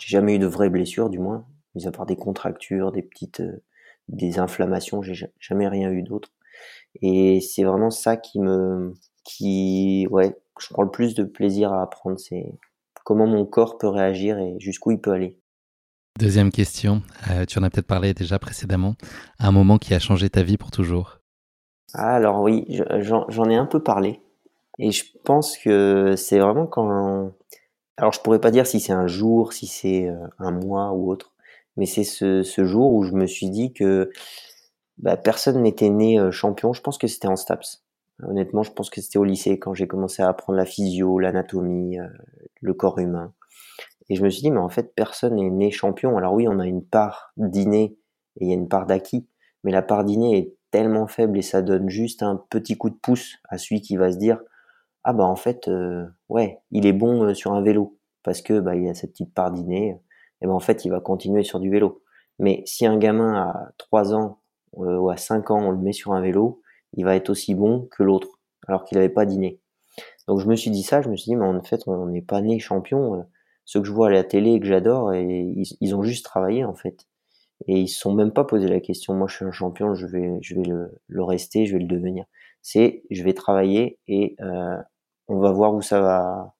J'ai jamais eu de vraies blessures, du moins, mis à part des contractures, des petites, euh, des inflammations, j'ai jamais rien eu d'autre. Et c'est vraiment ça qui me, qui, ouais, je prends le plus de plaisir à apprendre, c'est comment mon corps peut réagir et jusqu'où il peut aller. Deuxième question, euh, tu en as peut-être parlé déjà précédemment, un moment qui a changé ta vie pour toujours. Ah, alors oui, j'en ai un peu parlé. Et je pense que c'est vraiment quand. Alors, je pourrais pas dire si c'est un jour, si c'est euh, un mois ou autre, mais c'est ce, ce, jour où je me suis dit que bah, personne n'était né euh, champion. Je pense que c'était en STAPS. Honnêtement, je pense que c'était au lycée quand j'ai commencé à apprendre la physio, l'anatomie, euh, le corps humain. Et je me suis dit, mais en fait, personne n'est né champion. Alors oui, on a une part d'inné et il y a une part d'acquis, mais la part d'inné est tellement faible et ça donne juste un petit coup de pouce à celui qui va se dire, ah bah en fait euh, ouais il est bon euh, sur un vélo parce que bah il a cette petite part d'inné et ben en fait il va continuer sur du vélo mais si un gamin a 3 ans euh, ou à 5 ans on le met sur un vélo il va être aussi bon que l'autre alors qu'il n'avait pas d'inné donc je me suis dit ça je me suis dit mais en fait on n'est pas né champion ceux que je vois à la télé et que j'adore et ils, ils, ont juste travaillé en fait. Et ils se sont même pas posé la question moi je suis un champion je vais je vais le, le rester je vais le devenir. C'est je vais travailler et euh, on va voir où ça va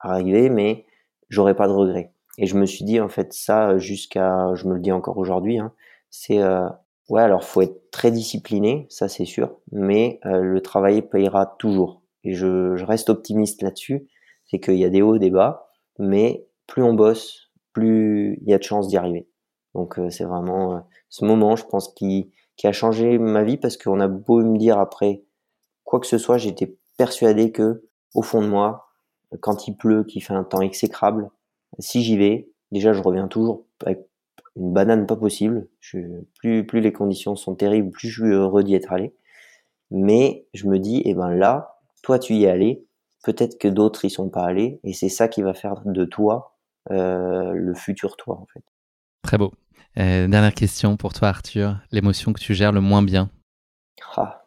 arriver, mais j'aurai pas de regrets. Et je me suis dit en fait ça jusqu'à, je me le dis encore aujourd'hui, hein, c'est euh, ouais alors faut être très discipliné, ça c'est sûr, mais euh, le travail payera toujours. Et je, je reste optimiste là-dessus, c'est qu'il y a des hauts, des bas, mais plus on bosse, plus il y a de chances d'y arriver. Donc euh, c'est vraiment euh, ce moment, je pense, qui, qui a changé ma vie parce qu'on a beau me dire après quoi que ce soit, j'étais persuadé que au fond de moi, quand il pleut, qu'il fait un temps exécrable, si j'y vais, déjà, je reviens toujours avec une banane pas possible. Je, plus, plus les conditions sont terribles, plus je suis heureux d'y être allé. Mais je me dis, eh ben là, toi, tu y es allé. Peut-être que d'autres y sont pas allés, et c'est ça qui va faire de toi euh, le futur toi, en fait. Très beau. Euh, dernière question pour toi, Arthur. L'émotion que tu gères le moins bien? Ah.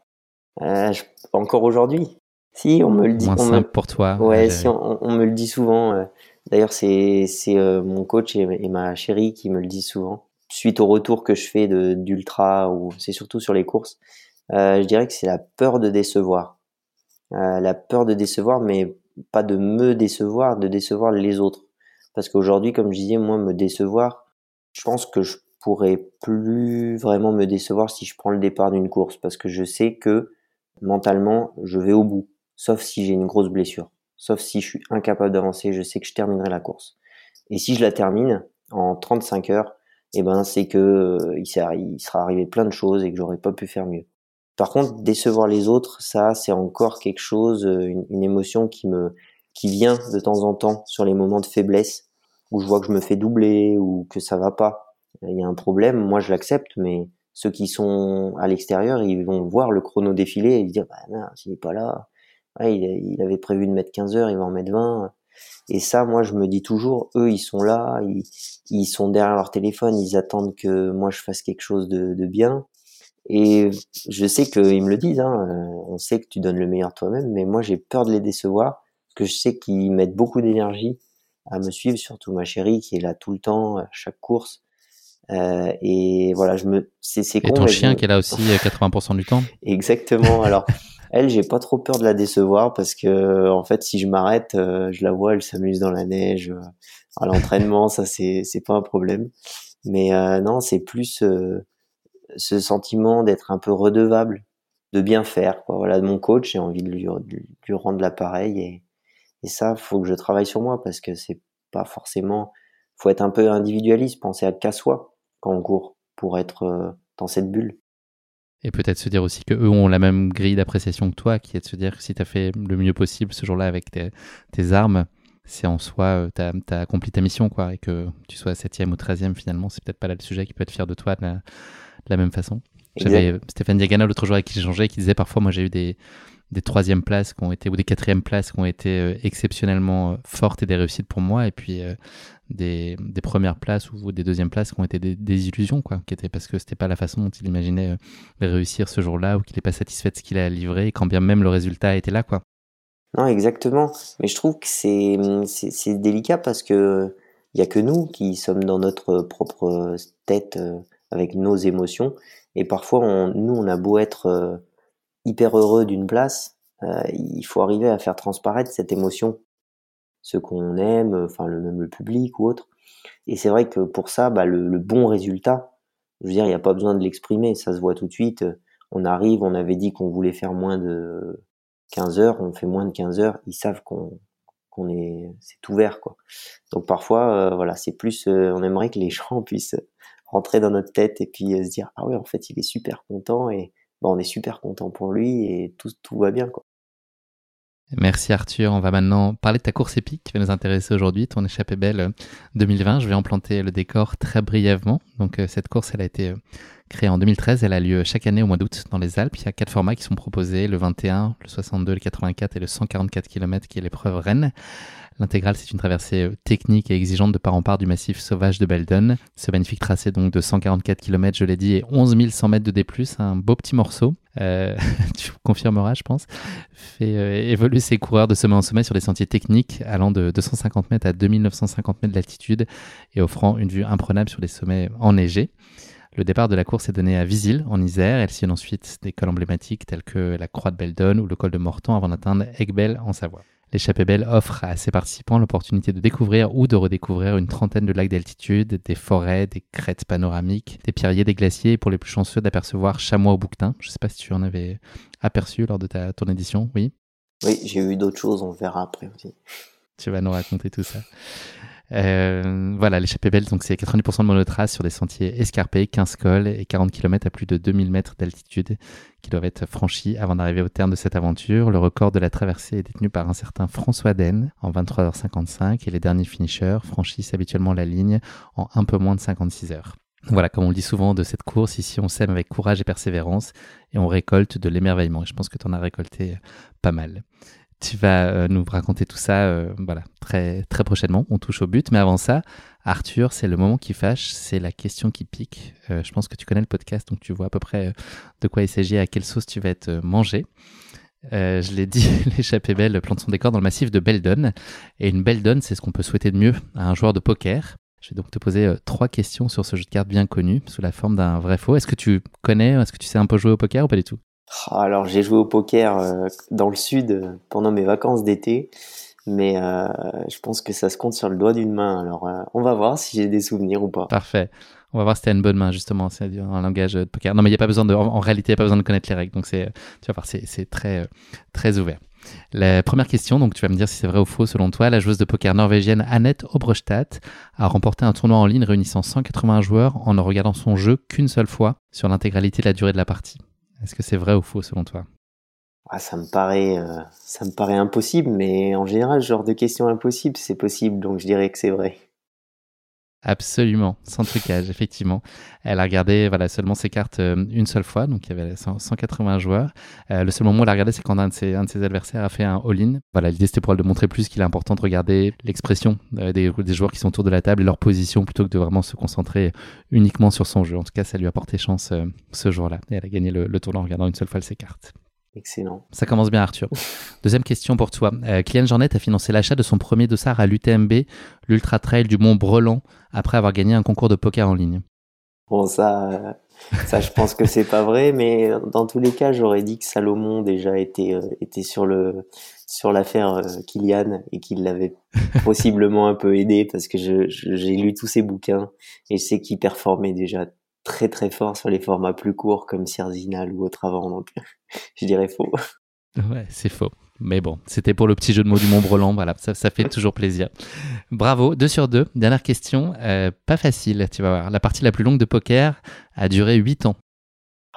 Euh, encore aujourd'hui. Si, on me le dit. Moins simple pour toi. Ouais, si, on, me le dit souvent. Euh. D'ailleurs, c'est euh, mon coach et, ma chérie qui me le disent souvent. Suite au retour que je fais d'ultra, ou c'est surtout sur les courses, je dirais que c'est la peur de décevoir. la peur de décevoir, mais pas de me décevoir, de décevoir les autres. Parce qu'aujourd'hui, comme je disais, moi, me décevoir, je pense que je pourrais plus vraiment me décevoir si je prends le départ d'une course parce que je sais que mentalement, je vais au bout, sauf si j'ai une grosse blessure, sauf si je suis incapable d'avancer, je sais que je terminerai la course. Et si je la termine en 35 heures, eh ben c'est que euh, il, sera arrivé plein de choses et que j'aurais pas pu faire mieux. Par contre, décevoir les autres, ça c'est encore quelque chose, euh, une, émotion qui me qui vient de temps en temps sur les moments de faiblesse où je vois que je me fais doubler ou que ça va pas il y a un problème, moi je l'accepte, mais ceux qui sont à l'extérieur, ils vont voir le chrono défiler et dire, bah non, s'il n'est pas là, il, avait prévu de mettre 15 heures, il va en mettre 20. Et ça, moi, je me dis toujours, eux, ils sont là, ils, sont derrière leur téléphone, ils attendent que moi je fasse quelque chose de, bien. Et je sais qu'ils me le disent, hein, euh, on sait que tu donnes le meilleur toi-même, mais moi j'ai peur de les décevoir, parce que je sais qu'ils mettent beaucoup d'énergie à me suivre, surtout ma chérie qui est là tout le temps, à chaque course. Euh, et voilà, je me, c'est, c'est con. Et ton chien qui est là aussi 80% euh, du temps. Exactement. Alors, elle, j'ai pas trop peur de la décevoir parce que, en fait, si je m'arrête, euh, je la vois, elle s'amuse dans la neige, à l'entraînement, ça c'est, c'est pas un problème. Mais non, c'est plus ce sentiment d'être un peu redevable, de bien faire. Quoi. Voilà, mon coach, j'ai envie de lui, de lui rendre l'appareil et, et ça, faut que je travaille sur moi parce que c'est pas forcément, faut être un peu individualiste, penser à qu'à soi en cours pour être euh, dans cette bulle. Et peut-être se dire aussi que eux ont la même grille d'appréciation que toi, qui est de se dire que si tu as fait le mieux possible ce jour-là avec tes, armes, c'est en soi, euh, tu as, accompli ta mission, quoi. Et que tu sois 7e ou 13e, finalement, c'est peut-être pas là le sujet qui peut être fier de toi de la, même façon. J'avais Stéphane Diagana l'autre jour avec qui j'ai changé, qui disait parfois, moi j'ai eu des, des troisièmes places qui ont été ou des quatrièmes places qui ont été euh, exceptionnellement fortes et des réussites pour moi et puis des, des, premières places ou des deuxièmes places qui ont été des, illusions, quoi, qui étaient parce que c'était pas la façon dont il imaginait euh, réussir ce jour-là ou qu'il n'est pas satisfait de ce qu'il a livré, quand bien même le résultat était là, quoi. Non, exactement. Mais je trouve que c'est, c'est, délicat parce que il y a que nous qui sommes dans notre propre tête euh, avec nos émotions. Et parfois, on, nous, on a beau être euh, hyper heureux d'une place, il faut arriver à faire transparaître cette émotion ceux qu'on aime, enfin le même le public ou autre. Et c'est vrai que pour ça, bah, le, bon résultat, je veux dire, il n'y a pas besoin de l'exprimer, ça se voit tout de suite. On arrive, on avait dit qu'on voulait faire moins de 15 heures, on fait moins de 15 heures, ils savent qu'on qu'on est, c'est ouvert quoi. Donc parfois, euh, voilà, c'est plus, euh, on aimerait que les gens puissent rentrer dans notre tête et puis euh, se dire ah ouais, en fait, il est super content et bah, on est super content pour lui et tout va bien quoi. Merci Arthur. On va maintenant parler de ta course épique qui va nous intéresser aujourd'hui, ton échappée belle 2020. Je vais en planter le décor très brièvement. Donc euh, cette course, elle a été euh, créée en 2013. Elle a lieu chaque année au mois d'août dans les Alpes. Il y a quatre formats qui sont proposés, le 21, le 62, le 84 et le 144 km qui est l'épreuve Rennes. L'intégrale, c'est une traversée euh, technique et exigeante de part en part du massif sauvage de Beldon. Ce magnifique tracé donc de 144 km, je l'ai dit, et 11 100 mètres de D+, un beau petit morceau. Euh, tu confirmeras, je pense, fait euh, évoluer ses coureurs de sommet en sommet sur des sentiers techniques allant de 250 mètres à 2950 mètres d'altitude et offrant une vue imprenable sur les sommets enneigés. Le départ de la course est donné à Visil, en Isère. Elle sillonne ensuite des cols emblématiques tels que la Croix de Beldon ou le col de Morton avant d'atteindre Aigbel en Savoie. L'échappée belle offre à ses participants l'opportunité de découvrir ou de redécouvrir une trentaine de lacs d'altitude, des forêts, des crêtes panoramiques, des pierriers, des glaciers et pour les plus chanceux d'apercevoir chamois au bouquetin. Je ne sais pas si tu en avais aperçu lors de ta, ton édition, oui? Oui, j'ai eu d'autres choses, on verra après aussi. Tu vas nous raconter tout ça. Euh, voilà, l'échappée belle, donc c'est 90% de monotrace sur des sentiers escarpés, 15 cols et 40 km à plus de 2000 mètres d'altitude qui doivent être franchis avant d'arriver au terme de cette aventure. Le record de la traversée est détenu par un certain François Den en 23h55 et les derniers finishers franchissent habituellement la ligne en un peu moins de 56 heures. Voilà, comme on le dit souvent de cette course, ici on sème avec courage et persévérance et on récolte de l'émerveillement. Et je pense que tu en as récolté pas mal. Tu vas euh, nous raconter tout ça euh, voilà, très, très prochainement. On touche au but. Mais avant ça, Arthur, c'est le moment qui fâche, c'est la question qui pique. Euh, je pense que tu connais le podcast, donc tu vois à peu près de quoi il s'agit, à quelle sauce tu vas être mangé. je l'ai dit, l'échappée belle plante son décor dans le massif de Beldon. Et une Beldon, c'est ce qu'on peut souhaiter de mieux à un joueur de poker. Je vais donc te poser trois questions sur ce jeu de cartes bien connu, sous la forme d'un vrai faux. Est-ce que tu connais, est-ce que tu sais un peu jouer au poker ou pas du tout? Alors j'ai joué au poker euh, dans le sud euh, pendant mes vacances d'été, mais euh, je pense que ça se compte sur le doigt d'une main. Alors on va voir si j'ai des souvenirs ou pas. Parfait. On va voir si t'as une bonne main justement, c'est un langage de poker. Non mais il a pas besoin de, en, réalité il n'y a pas besoin de connaître les règles, donc c'est, tu vas voir, c'est très très ouvert. La première question, donc tu vas me dire si c'est vrai ou faux selon toi. La joueuse de poker norvégienne Annette Obrestadt a remporté un tournoi en ligne réunissant 180 joueurs en ne regardant son jeu qu'une seule fois sur l'intégralité de la durée de la partie. Est-ce que c'est vrai ou faux selon toi? Ah, ça me paraît, euh, ça me paraît impossible, mais en général, ce genre de questions impossibles, c'est possible, donc je dirais que c'est vrai. Absolument, sans trucage, effectivement. Elle a regardé voilà, seulement ses cartes euh, une seule fois, donc il y avait 180 joueurs. Euh, le seul moment où elle a regardé, c'est quand un de, ses, adversaires a fait un all-in. Voilà, l'idée c'était pour elle de montrer plus qu'il est important de regarder l'expression euh, des, des, joueurs qui sont autour de la table et leur position plutôt que de vraiment se concentrer uniquement sur son jeu. En tout cas, ça lui a porté chance ce jour-là. Et elle a gagné le, le tournoi en regardant une seule fois ses cartes. Excellent. Ça commence bien, Arthur. Deuxième question pour toi. Euh, Kylian Jornet a financé l'achat de son premier dossard à l'UTMB, l'Ultra Trail du Mont Brelan, après avoir gagné un concours de poker en ligne. Bon, ça, euh, ça je pense que c'est pas vrai, mais dans tous les cas, j'aurais dit que Salomon déjà était, euh, était sur le sur l'affaire Kylian et qu'il l'avait possiblement un peu aidé parce que j'ai lu tous ses bouquins et je sais qu'il performait déjà très très fort sur les formats plus courts comme Sierzinal ou autre avant, donc je dirais faux. Ouais, c'est faux. Mais bon, c'était pour le petit jeu de mots du Mont Brelan, voilà, ça, ça fait toujours plaisir. Bravo, 2 sur 2. Dernière question, euh, pas facile, tu vas voir. La partie la plus longue de poker a duré 8 ans.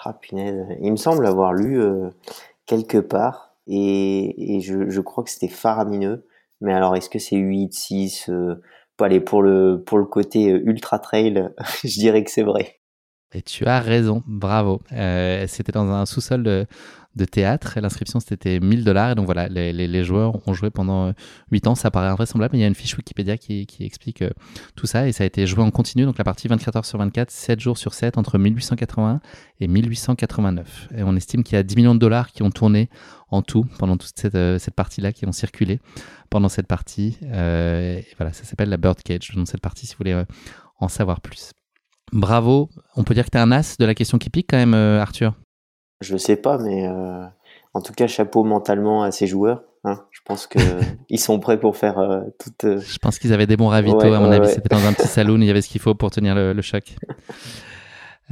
Ah punaise, il me semble avoir lu euh, quelque part et, et je, je, crois que c'était faramineux. Mais alors, est-ce que c'est 8, 6 euh, Allez, pour le, pour le côté euh, ultra trail, je dirais que c'est vrai. Et tu as raison, bravo. Euh, c'était dans un sous-sol de, théâtre. L'inscription, c'était 1000 dollars. Et donc voilà, les, joueurs ont joué pendant 8 ans. Ça paraît invraisemblable, mais il y a une fiche Wikipédia qui, explique euh, tout ça. Et ça a été joué en continu. Donc la partie 24 heures sur 24, 7 jours sur 7, entre 1881 et 1889. Et on estime qu'il y a 10 millions de dollars qui ont tourné en tout pendant toute cette, euh, partie-là, qui ont circulé pendant cette partie. Et voilà, ça s'appelle la Birdcage, de cette partie, si vous voulez en savoir plus. Bravo. On peut dire que tu es un as de la question qui pique quand même, euh, Arthur Je sais pas, mais euh, en tout cas, chapeau mentalement à ces joueurs. Hein. Je pense qu'ils sont prêts pour faire euh, toute. Je pense qu'ils avaient des bons ravitaux, à mon avis. C'était dans un petit salon, il y avait ce qu'il faut pour tenir le choc.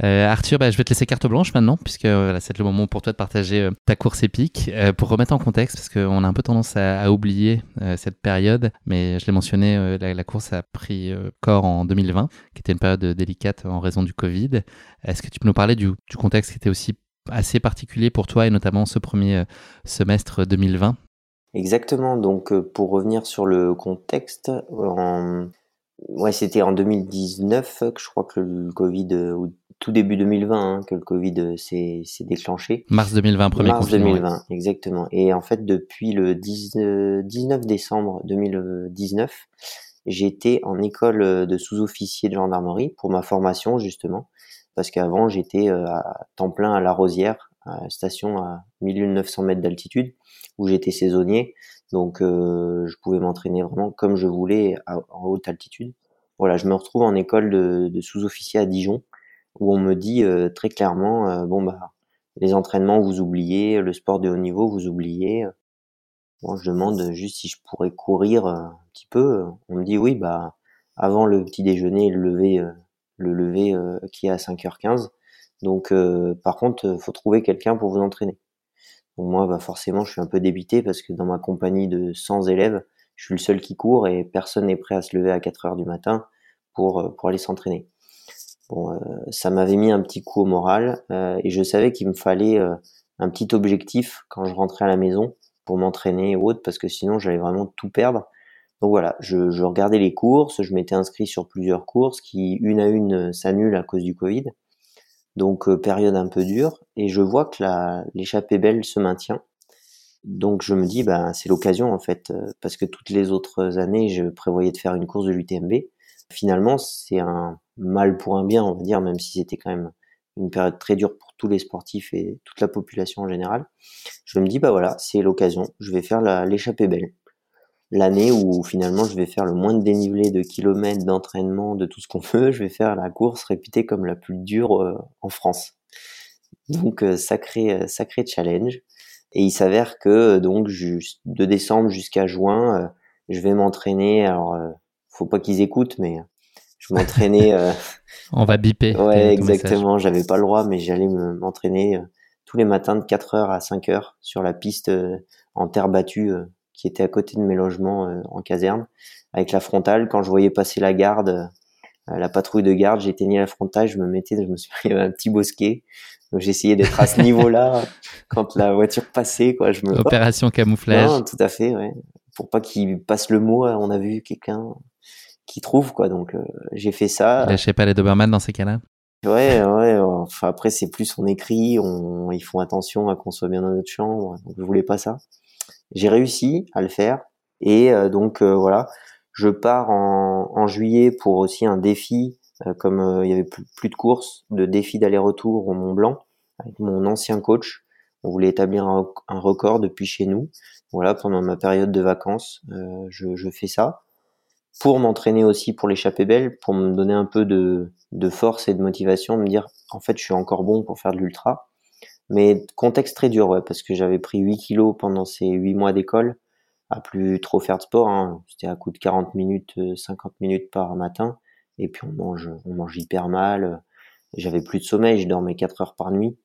Euh, Arthur, bah, je vais te laisser carte blanche maintenant, puisque voilà, c'est le moment pour toi de partager euh, ta course épique. Euh, pour remettre en contexte, parce qu'on a un peu tendance à, à oublier euh, cette période, mais je l'ai mentionné, la, la, course a pris corps en 2020, qui était une période délicate en raison du Covid. Est-ce que tu peux nous parler du, du, contexte qui était aussi assez particulier pour toi, et notamment ce premier semestre 2020 Exactement, donc pour revenir sur le contexte, en... ouais, c'était en 2019 que je crois que le Covid, ou tout début 2020 hein, que le Covid euh, s'est déclenché. Mars 2020, premier Mars 2020, exactement. Et en fait, depuis le 19 décembre 2019, j'étais en école euh, de sous-officier de gendarmerie pour ma formation justement, parce qu'avant j'étais euh, à temps plein à La Rosière, à station à 1900 mètres d'altitude, où j'étais saisonnier, donc euh, je pouvais m'entraîner vraiment comme je voulais en haute altitude. Voilà, je me retrouve en école de, de sous-officier à Dijon, où on me dit euh, très clairement euh, bon bah les entraînements vous oubliez, le sport de haut niveau vous oubliez. Bon, je demande juste si je pourrais courir euh, un petit peu. On me dit oui bah avant le petit déjeuner le lever le lever qui est à 5h15. Donc par contre faut trouver quelqu'un pour vous entraîner. Moi bah forcément je suis un peu débité parce que dans ma compagnie de 100 élèves, je suis le seul qui court et personne n'est prêt à se lever à 4 heures du matin pour aller s'entraîner. Bon, euh, ça m'avait mis un petit coup au moral euh, et je savais qu'il me fallait euh, un petit objectif quand je rentrais à la maison pour m'entraîner ou autre parce que sinon j'allais vraiment tout perdre. Donc voilà, je, je, regardais les courses, je m'étais inscrit sur plusieurs courses qui une à une s'annulent à cause du Covid. Donc période un peu dure et je vois que l'échappée belle se maintient. Donc je me dis bah c'est l'occasion en fait parce que toutes les autres années je prévoyais de faire une course de l'UTMB. Finalement c'est un mal pour un bien, on va dire, même si c'était quand même une période très dure pour tous les sportifs et toute la population en général. Je me dis, bah voilà, c'est l'occasion, je vais faire l'échappée belle. L'année où finalement je vais faire le moins de dénivelé de kilomètres, d'entraînement, de tout ce qu'on veut, je vais faire la course réputée comme la plus dure euh, en France. Donc euh, sacré, euh, sacré challenge. Et il s'avère que donc de décembre jusqu'à juin, je vais m'entraîner. Alors, faut pas qu'ils écoutent, mais je m'entraînais. Euh, On va biper. Ouais, exactement. J'avais pas le droit, mais j'allais m'entraîner euh, tous les matins de 4 heures à 5 heures sur la piste euh, en terre battue qui était à côté de mes logements en caserne, avec la frontale. Quand je voyais passer la garde, la patrouille de garde, j'éteignais la frontale, je me mettais, je me suis pris un petit bosquet. Donc j'essayais d'être à ce niveau-là quand la voiture passait, quoi. Je me opération camouflage. Non, tout à fait, ouais. Pour pas qu'il passe le mot, on a vu quelqu'un qui trouve quoi. Donc euh, j'ai fait ça. Lâchez pas les Doberman dans ces cas-là? Ouais, ouais. Enfin après c'est plus on écrit, on, ils font attention à qu'on soit bien dans notre chambre. Donc je voulais pas ça. J'ai réussi à le faire et euh, donc euh, voilà, je pars en, en, juillet pour aussi un défi comme il y avait plus, plus, de courses, de défi d'aller-retour au Mont Blanc avec mon ancien coach. On voulait établir un, un record depuis chez nous. Voilà, pendant ma période de vacances, je, je fais ça pour m'entraîner aussi pour l'échappée belle, pour me donner un peu de, de, force et de motivation, me dire en fait je suis encore bon pour faire de l'ultra. Mais contexte très dur, ouais, parce que j'avais pris 8 kilos pendant ces 8 mois d'école, à plus trop faire de sport, hein. c'était à coup de 40 minutes, 50 euh, minutes par matin, et puis on mange, on mange hyper mal, j'avais plus de sommeil, je dormais 4 heures par nuit.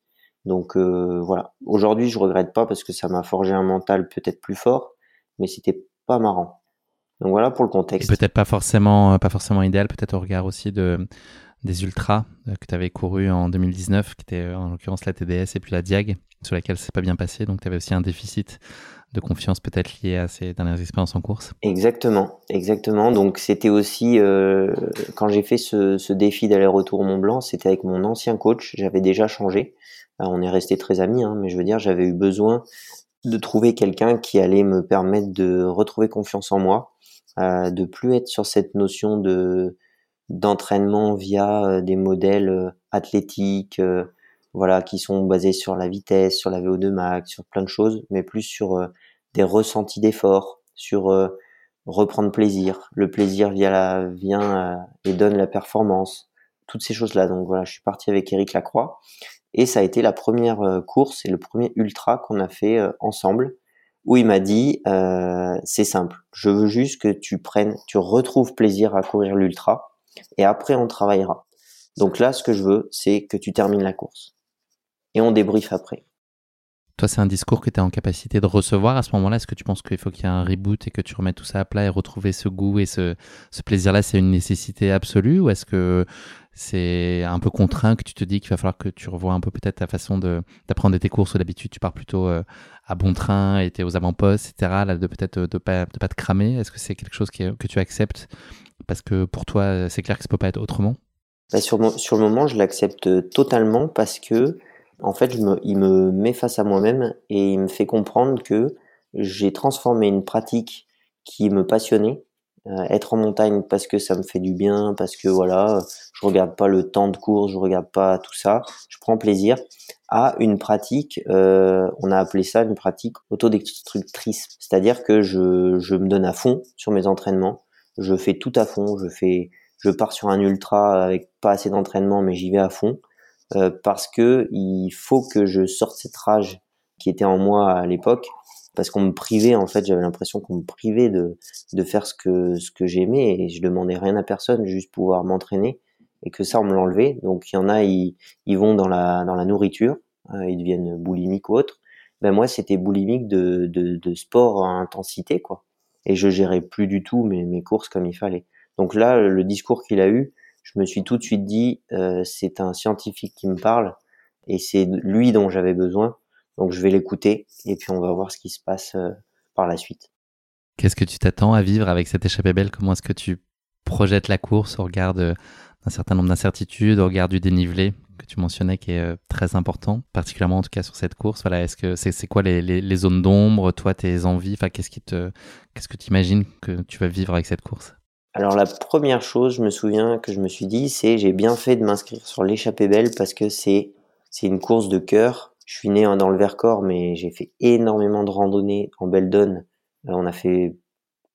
Donc euh, voilà, aujourd'hui je regrette pas parce que ça m'a forgé un mental peut-être plus fort, mais c'était pas marrant. Donc voilà pour le contexte. Peut-être pas forcément, euh, pas forcément idéal, peut-être au regard aussi de, des ultras euh, que tu avais couru en 2019, qui était en l'occurrence la TDS et puis la Diag, sur laquelle c'est pas bien passé. Donc tu avais aussi un déficit de confiance peut-être lié à ces dernières expériences en course. Exactement, exactement. Donc c'était aussi quand j'ai fait ce, ce défi d'aller-retour au Mont Blanc, c'était avec mon ancien coach. J'avais déjà changé. On est resté très amis, hein, mais je veux dire, j'avais eu besoin de trouver quelqu'un qui allait me permettre de retrouver confiance en moi, euh, de plus être sur cette notion de d'entraînement via euh, des modèles euh, athlétiques, voilà, qui sont basés sur la vitesse, sur la VO2 max, sur plein de choses, mais plus sur des ressentis d'effort, sur reprendre plaisir. Le plaisir via la, vient et donne la performance. Toutes ces choses-là. Donc voilà, je suis parti avec Eric Lacroix et ça a été la première course et le premier ultra qu'on a fait ensemble où il m'a dit euh, c'est simple, je veux juste que tu prennes, tu retrouves plaisir à courir l'ultra et après on travaillera. Donc là, ce que je veux, c'est que tu termines la course et on débriefe après. Toi, c'est un discours que tu es en capacité de recevoir à ce moment-là. Est-ce que tu penses qu'il faut qu'il y ait un reboot et que tu remettes tout ça à plat et retrouver ce goût et ce, plaisir-là, c'est une nécessité absolue ou est-ce que c'est un peu contraint que tu te dis qu'il va falloir que tu revoies un peu peut-être ta façon d'apprendre tes courses? Où d'habitude tu pars plutôt euh, à bon train et tu es aux avant-postes, etc. Là, de peut-être de pas, de pas te cramer. Est-ce que c'est quelque chose que tu acceptes? Parce que pour toi, c'est clair que ça peut pas être autrement bah sur, sur le moment, je l'accepte totalement parce que en fait, il me met face à moi-même et il me fait comprendre que j'ai transformé une pratique qui me passionnait, euh, être en montagne parce que ça me fait du bien, parce que voilà, je regarde pas le temps de course, je regarde pas tout ça, je prends plaisir à une pratique, euh, on a appelé ça une pratique autodestructrice, c'est-à-dire que je, je me donne à fond sur mes entraînements, je fais tout à fond, je fais, je pars sur un ultra avec pas assez d'entraînement, mais j'y vais à fond euh, parce que il faut que je sorte cette rage qui était en moi à l'époque parce qu'on me privait en fait j'avais l'impression qu'on me privait de de faire ce que ce que j'aimais et je demandais rien à personne juste pouvoir m'entraîner et que ça on me l'enlevait. Donc il y en a ils, ils vont dans la dans la nourriture euh, ils deviennent boulimiques ou autres. Ben moi c'était boulimique de, de, de sport à intensité quoi. Et je gérais plus du tout mes, mes courses comme il fallait. Donc là, le discours qu'il a eu, je me suis tout de suite dit, euh, c'est un scientifique qui me parle et c'est lui dont j'avais besoin. Donc je vais l'écouter et puis on va voir ce qui se passe euh, par la suite. Qu'est-ce que tu t'attends à vivre avec cette échappée belle? Comment est-ce que tu projettes la course au regard d'un certain nombre d'incertitudes, au regard du dénivelé que tu mentionnais qui est euh, très important, particulièrement en tout cas sur cette course? Voilà, est-ce que c'est quoi les, les, zones d'ombre, toi tes envies, enfin qu'est-ce qu'est-ce que tu imagines que tu vas vivre avec cette course? Alors la première chose, je me souviens que je me suis dit, c'est j'ai bien fait de m'inscrire sur l'échappée belle parce que c'est c'est une course de cœur. Je suis né dans le Vercors, mais j'ai fait énormément de randonnées en Beldon. Euh, on a fait,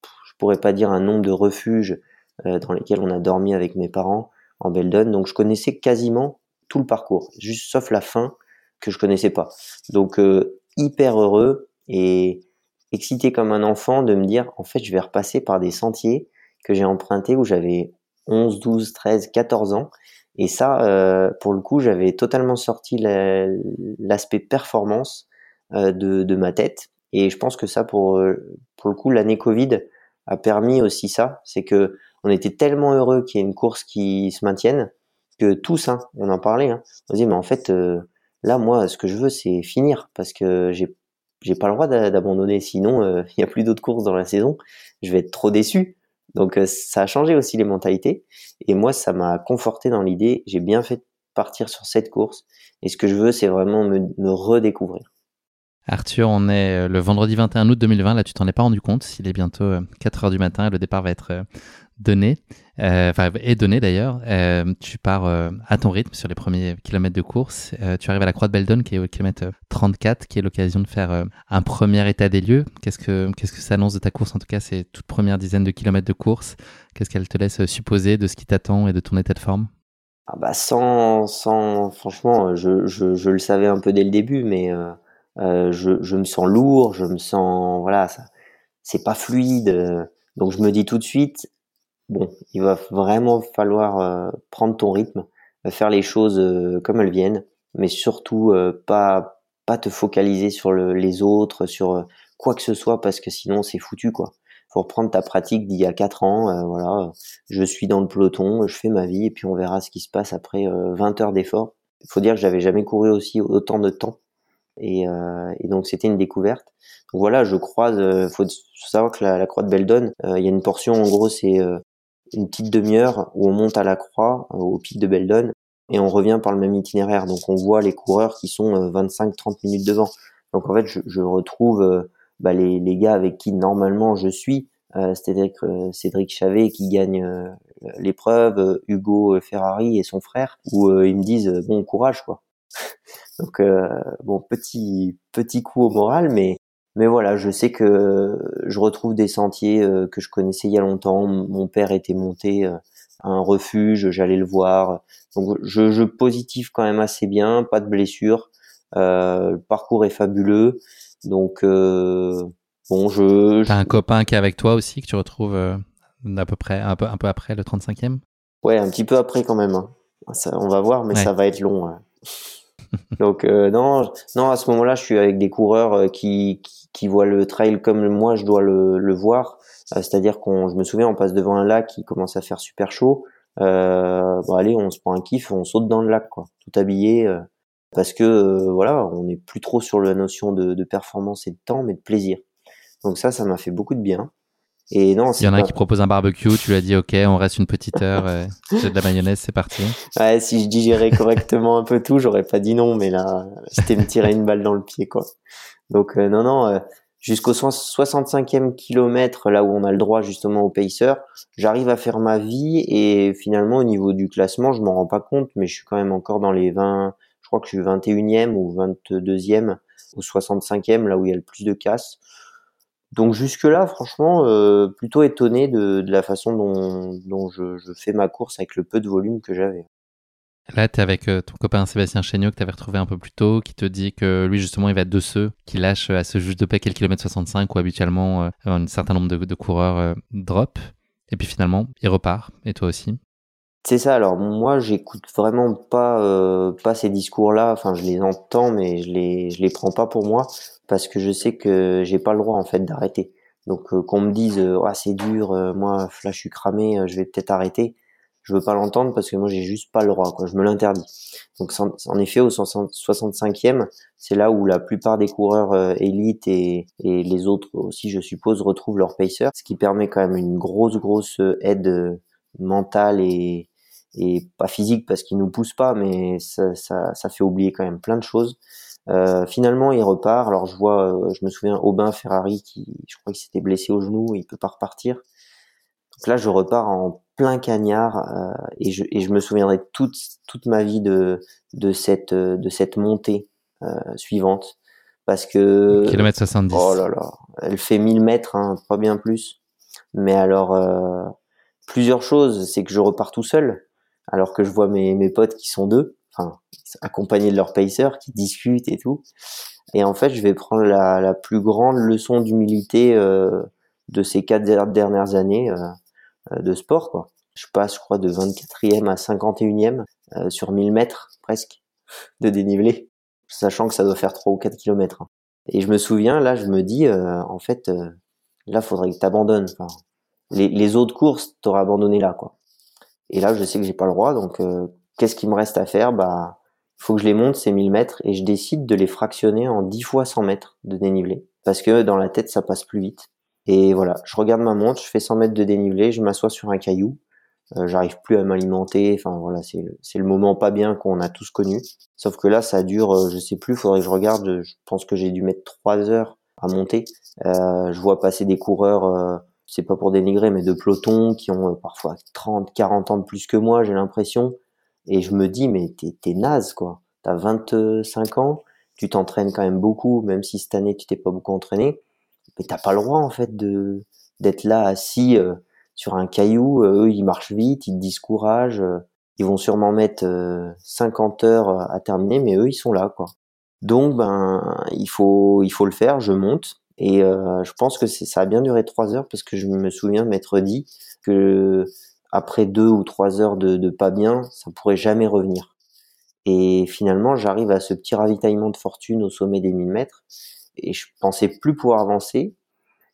je pourrais pas dire un nombre de refuges euh, dans lesquels on a dormi avec mes parents en Beldon. Donc je connaissais quasiment tout le parcours, juste sauf la fin que je connaissais pas. Donc euh, hyper heureux et excité comme un enfant de me dire en fait je vais repasser par des sentiers que j'ai empruntés où j'avais 11, 12, 13, 14 ans. Et ça, euh, pour le coup, j'avais totalement sorti l'aspect performance euh, de, de, ma tête. Et je pense que ça, pour, pour le coup, l'année Covid a permis aussi ça. C'est que on était tellement heureux qu'il y ait une course qui se maintienne que tous, hein, on en parlait, hein, on disait mais en fait euh, là moi ce que je veux c'est finir parce que j'ai j'ai pas le droit d'abandonner sinon euh, il y a plus d'autres courses dans la saison, je vais être trop déçu. Donc euh, ça a changé aussi les mentalités et moi ça m'a conforté dans l'idée, j'ai bien fait partir sur cette course et ce que je veux c'est vraiment me, me redécouvrir. Arthur, on est le vendredi 21 août 2020, là tu t'en es pas rendu compte, il est bientôt 4 heures du matin et le départ va être donné, euh, enfin est donné d'ailleurs. Euh, tu pars euh, à ton rythme sur les premiers kilomètres de course. tu arrives à la Croix de Beldon qui est au kilomètre 34, qui est l'occasion de faire un premier état des lieux. Qu'est-ce que ça annonce de ta course? En tout cas, c'est toute première dizaine de kilomètres de course. Qu'est-ce qu'elle te laisse supposer de ce qui t'attend et de ton état de forme? Ah bah sans, sans franchement, je, le savais un peu dès le début, mais je, je me sens lourd, je me sens voilà, ça, c'est pas fluide. Donc je me dis tout de suite, bon, il va vraiment falloir euh, prendre ton rythme, euh, faire les choses euh, comme elles viennent, mais surtout pas pas te focaliser sur le, les autres, sur quoi que ce soit, parce que sinon c'est foutu quoi. Faut reprendre ta pratique d'il y a quatre ans, voilà, je suis dans le peloton, je fais ma vie et puis on verra ce qui se passe après 20 heures d'effort. Il faut dire que j'avais jamais couru aussi autant de temps et, et donc c'était une découverte. Donc voilà, je croise. faut, savoir que la, la croix de Beldon, il y a une portion en gros c'est une petite demi-heure où on monte à la croix, euh, au pic de Beldon, et on revient par le même itinéraire. Donc on voit les coureurs qui sont 25-30 euh, minutes devant. Donc en fait, je, je retrouve euh, bah, les, les, gars avec qui normalement je suis, c'est-à-dire Cédric Chavet qui gagne l'épreuve, Hugo Ferrari et son frère, où ils me disent bon courage quoi. Donc bon petit petit coup au moral, mais mais voilà, je sais que je retrouve des sentiers euh, que je connaissais il y a longtemps. Mon père était monté euh, à un refuge, j'allais le voir. Donc je, je positive quand même assez bien, pas de blessures. Euh, le parcours est fabuleux. Donc euh, bon, je. T'as un copain qui est avec toi aussi que tu retrouves à peu près un peu un peu après le 35e. Ouais, un petit peu après quand même. Hein. Ça, on va voir, mais ça va être long. Hein. Donc euh, non, non, à ce moment-là, je suis avec des coureurs euh, qui, qui, voient le trail comme moi, je dois le, voir. Euh, c'est-à-dire qu'on, je me souviens, on passe devant un lac qui commence à faire super chaud. Bon allez, on se prend un kiff, on saute dans le lac, quoi, tout habillé, parce que voilà, on n'est plus trop sur la notion de, de performance et de temps, mais de plaisir. Donc ça, ça m'a fait beaucoup de bien. Et non, il y en a qui propose un barbecue, tu lui as dit ok, on reste une petite heure, euh, j'ai de la mayonnaise, c'est parti. Ouais, si je digérais correctement un peu tout, j'aurais pas dit non, mais là, c'était me tirer une balle dans le pied, quoi. Donc euh, non, non, euh, jusqu'au 65e kilomètre, là où on a le droit justement au pacer, j'arrive à faire ma vie et finalement au niveau du classement, je m'en rends pas compte, mais je suis quand même encore dans les 20, je crois que je suis 21e ou 22e ou 65e, là où il y a le plus de casse. Donc jusque-là, franchement, euh, plutôt étonné de, de, la façon dont, dont je, je, fais ma course avec le peu de volume que j'avais. Là, tu es avec euh, ton copain Sébastien Chéniaud que tu avais retrouvé un peu plus tôt, qui te dit que lui, justement, il va être de ceux qui lâchent à ce juge de paix quelques kilomètres 65 où habituellement euh, un certain nombre de, de coureurs euh, drop. Et puis finalement, il repart. Et toi aussi? C'est ça. Alors moi, j'écoute vraiment pas euh, pas ces discours-là. Enfin, je les entends, mais je les je les prends pas pour moi parce que je sais que j'ai pas le droit en fait d'arrêter. Donc qu'on me dise ah, c'est dur, moi là je suis cramé, je vais peut-être arrêter je veux pas l'entendre parce que moi j'ai juste pas le droit, quoi. Je me l'interdis. Donc en effet, au 65e, c'est là où la plupart des coureurs euh, élites et, les autres aussi, je suppose, retrouvent leur pacer, ce qui permet quand même une grosse grosse aide euh, mentale et, et pas physique parce qu'ils nous poussent pas, mais ça, ça, ça, fait oublier quand même plein de choses. Euh, finalement, il repart. Alors je vois, euh, je me souviens Aubin Ferrari qui, je crois qu'il s'était blessé au genou, il peut pas repartir. Donc là, je repars en plein cagnard euh, et, je, et je me souviendrai toute toute ma vie de de cette de cette montée euh, suivante. Parce que kilomètre 70 oh là là elle fait 1000 mètres hein, pas bien plus. Mais alors euh, plusieurs choses. C'est que je repars tout seul alors que je vois mes mes potes qui sont deux enfin accompagnés de leur pacer qui discutent et tout et en fait je vais prendre la, plus grande leçon d'humilité euh, de ces quatre dernières années euh, de sport. Quoi. Je passe, je crois, de 24e à 51e euh, sur 1000 mètres presque de dénivelé, sachant que ça doit faire 3 ou 4 kilomètres. Hein. Et je me souviens, là, je me dis, euh, en fait, euh, là, faudrait que tu abandonnes. Les, autres courses, t'aurais abandonné là, quoi. Et là, je sais que j'ai pas le droit, donc qu'est-ce qui me reste à faire? Bah, il faut que je les monte ces 1000 mètres et je décide de les fractionner en 10 fois 100 mètres de dénivelé, parce que dans la tête, ça passe plus vite. Et voilà, je regarde ma montre, je fais 100 mètres de dénivelé, je m'assois sur un caillou, euh, j'arrive plus à m'alimenter, enfin voilà, c'est c'est le moment pas bien qu'on a tous connu. Sauf que là, ça dure, euh, je sais plus, faudrait que je regarde, je pense que j'ai dû mettre 3 heures à monter. Euh, je vois passer des coureurs, euh, c'est pas pour dénigrer, mais de peloton qui ont parfois 30, 40 ans de plus que moi, j'ai l'impression. Et je me dis, mais t'es es naze quoi. T'as 25 ans, tu t'entraînes quand même beaucoup, même si cette année tu t'es pas beaucoup entraîné mais t'as pas le droit en fait de d'être là assis euh, sur un caillou. Euh, eux, ils marchent vite, ils te disent. Euh, ils vont sûrement mettre 50 heures à terminer, mais eux, ils sont là, quoi. Donc, ben, il faut, il faut le faire. Je monte et je pense que ça a bien duré trois heures parce que je me souviens m'être dit que après deux ou trois heures de, de pas bien, ça pourrait jamais revenir. Et finalement, j'arrive à ce petit ravitaillement de fortune au sommet des 1000 mètres et je pensais plus pouvoir avancer.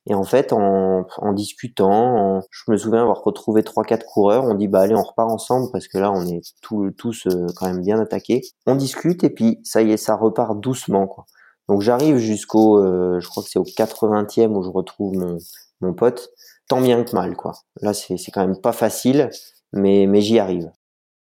Et en fait, en, en discutant, je me souviens avoir retrouvé trois quatre coureurs. On dit bah allez, on repart ensemble parce que là, on est tous euh, quand même bien attaqués. On discute et puis ça y est, ça repart doucement quoi. Donc j'arrive jusqu'au, euh, je crois que c'est au 80e où je retrouve mon mon pote. Tant bien que mal quoi. Là, c'est quand même pas facile, mais mais j'y arrive.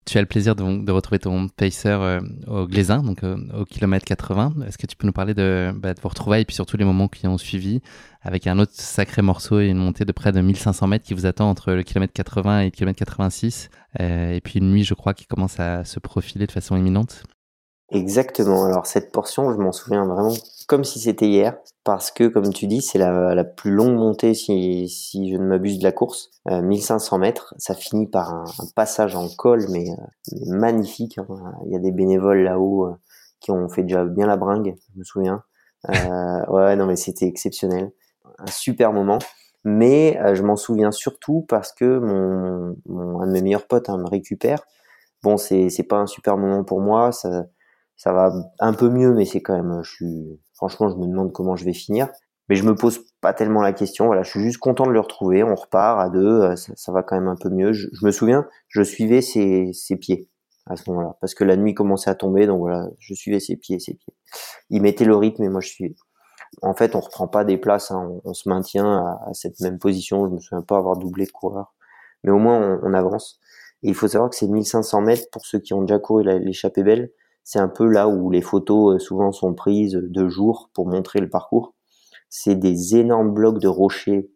Tu as le plaisir de, de retrouver ton pacer euh, au Glaisin, donc euh, au kilomètre 80. Est-ce que tu peux nous parler de, bah, de vos retrouvailles et puis surtout les moments qui ont suivi avec un autre sacré morceau et une montée de près de 1500 mètres qui vous attend entre le kilomètre 80 et le kilomètre 86 euh, et puis une nuit, je crois, qui commence à se profiler de façon imminente? Exactement. Alors cette portion, je m'en souviens vraiment comme si c'était hier, parce que comme tu dis, c'est la, la, plus longue montée, si, si je ne m'abuse de la course, euh, 1500 mètres. Ça finit par un, passage en col, mais, euh, magnifique. Hein. Il y a des bénévoles là-haut euh, qui ont fait déjà bien la bringue, je me souviens. Euh, ouais, non, mais c'était exceptionnel, un super moment. Mais je m'en souviens surtout parce que mon, mon, un de mes meilleurs potes hein, me récupère. Bon, c'est pas un super moment pour moi. Ça, ça va un peu mieux, mais c'est quand même, je suis, franchement, je me demande comment je vais finir. Mais je me pose pas tellement la question. Voilà, je suis juste content de le retrouver. On repart à deux, euh, ça, va quand même un peu mieux. Je, me souviens, je suivais ses, ses pieds à ce moment-là, parce que la nuit commençait à tomber, donc voilà, je suivais ses pieds, ses pieds. Il mettait le rythme et moi je suivais. En fait, on reprend pas des places, hein. on, se maintient à, cette même position. Je me souviens pas avoir doublé de coureur, mais au moins on, on avance. Et il faut savoir que c'est 1500 mètres pour ceux qui ont déjà couru l'échappée belle c'est un peu là où les photos euh, souvent sont prises de jour pour montrer le parcours. C'est des énormes blocs de rochers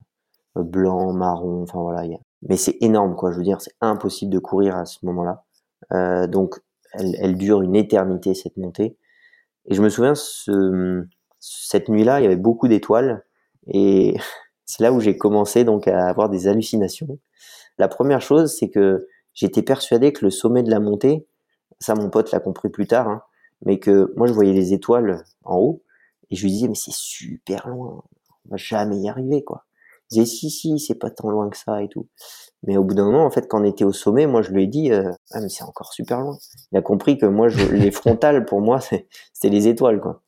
euh, blancs, marrons, enfin voilà. Mais c'est énorme quoi. Je veux dire, c'est impossible de courir à ce moment-là. Euh, donc, elle, elle, dure une éternité cette montée. Et je me souviens, ce, cette nuit-là, il y avait beaucoup d'étoiles et c'est là où j'ai commencé donc à avoir des hallucinations. La première chose, c'est que j'étais persuadé que le sommet de la montée, ça mon pote l'a compris plus tard, hein, mais que moi je voyais les étoiles en haut et je lui disais mais c'est super loin, on va jamais y arriver quoi. Il disait si si c'est pas tant loin que ça et tout. Mais au bout d'un moment en fait quand on était au sommet, moi je lui ai dit euh, ah mais c'est encore super loin. Il a compris que moi je, les frontales pour moi c'était les étoiles quoi.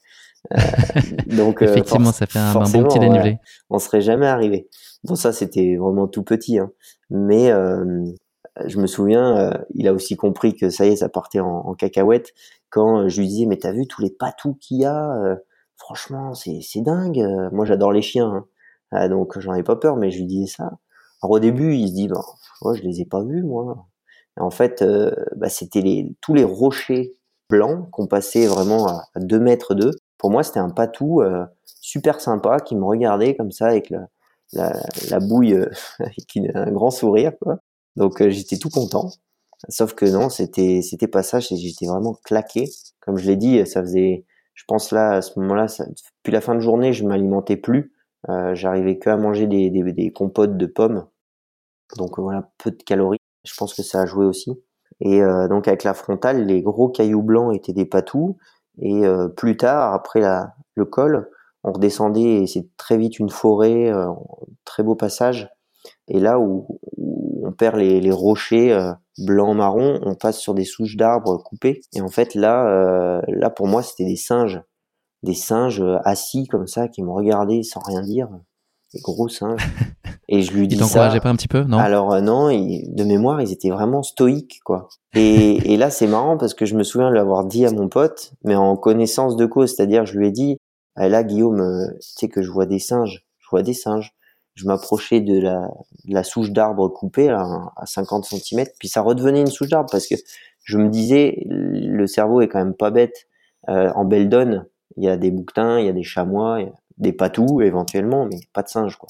donc effectivement, ça fait un, bon petit dénivelé. on serait jamais arrivé. Bon, ça c'était vraiment tout petit, hein. mais je me souviens, il a aussi compris que ça y est, ça partait en, cacahuète quand je lui disais mais t'as vu tous les patous qu'il y a franchement, c'est, c'est dingue. Moi, j'adore les chiens, hein. ah, donc j'en ai pas peur, mais je lui disais ça. Alors au début, il se dit, bah, moi, je les ai pas vus, moi. en fait, euh, bah, c'était les, tous les rochers blancs qu'on passait vraiment à, deux mètres d'eux. Pour moi, c'était un patou euh, super sympa qui me regardait comme ça avec la, la, la bouille, euh, avec un grand sourire, quoi. Donc j'étais tout content. Sauf que non, c'était c'était pas ça. J'étais vraiment claqué. Comme je l'ai dit, ça faisait je pense là à ce moment-là, depuis la fin de journée, je m'alimentais plus. Euh, J'arrivais que à manger des, des, des, compotes de pommes. Donc voilà, peu de calories. Je pense que ça a joué aussi. Et euh, donc avec la frontale, les gros cailloux blancs étaient des patous. Et euh, plus tard, après la, le col, on redescendait et c'est très vite une forêt, euh, très beau passage. Et là où, où perd les, les rochers, euh, blanc-marron, on passe sur des souches d'arbres coupées. Et en fait, là, euh, là pour moi, c'était des singes. Des singes euh, assis comme ça, qui me regardaient sans rien dire. Des gros singes. Et je lui dis ça. pas un petit peu, non? Alors euh, non, de mémoire, ils étaient vraiment stoïques, quoi. Et, et là, c'est marrant parce que je me souviens de l'avoir dit à mon pote, mais en connaissance de cause, c'est-à-dire, je lui ai dit, ah, là, Guillaume, tu sais que je vois des singes, je vois des singes je m'approchais de la, de la souche d'arbre coupée à 50 cm, puis ça redevenait une souche d'arbre parce que je me disais, le cerveau est quand même pas bête. Euh, en donne il y a des bouquetins, il y a des chamois, des patous éventuellement, mais pas de singes quoi.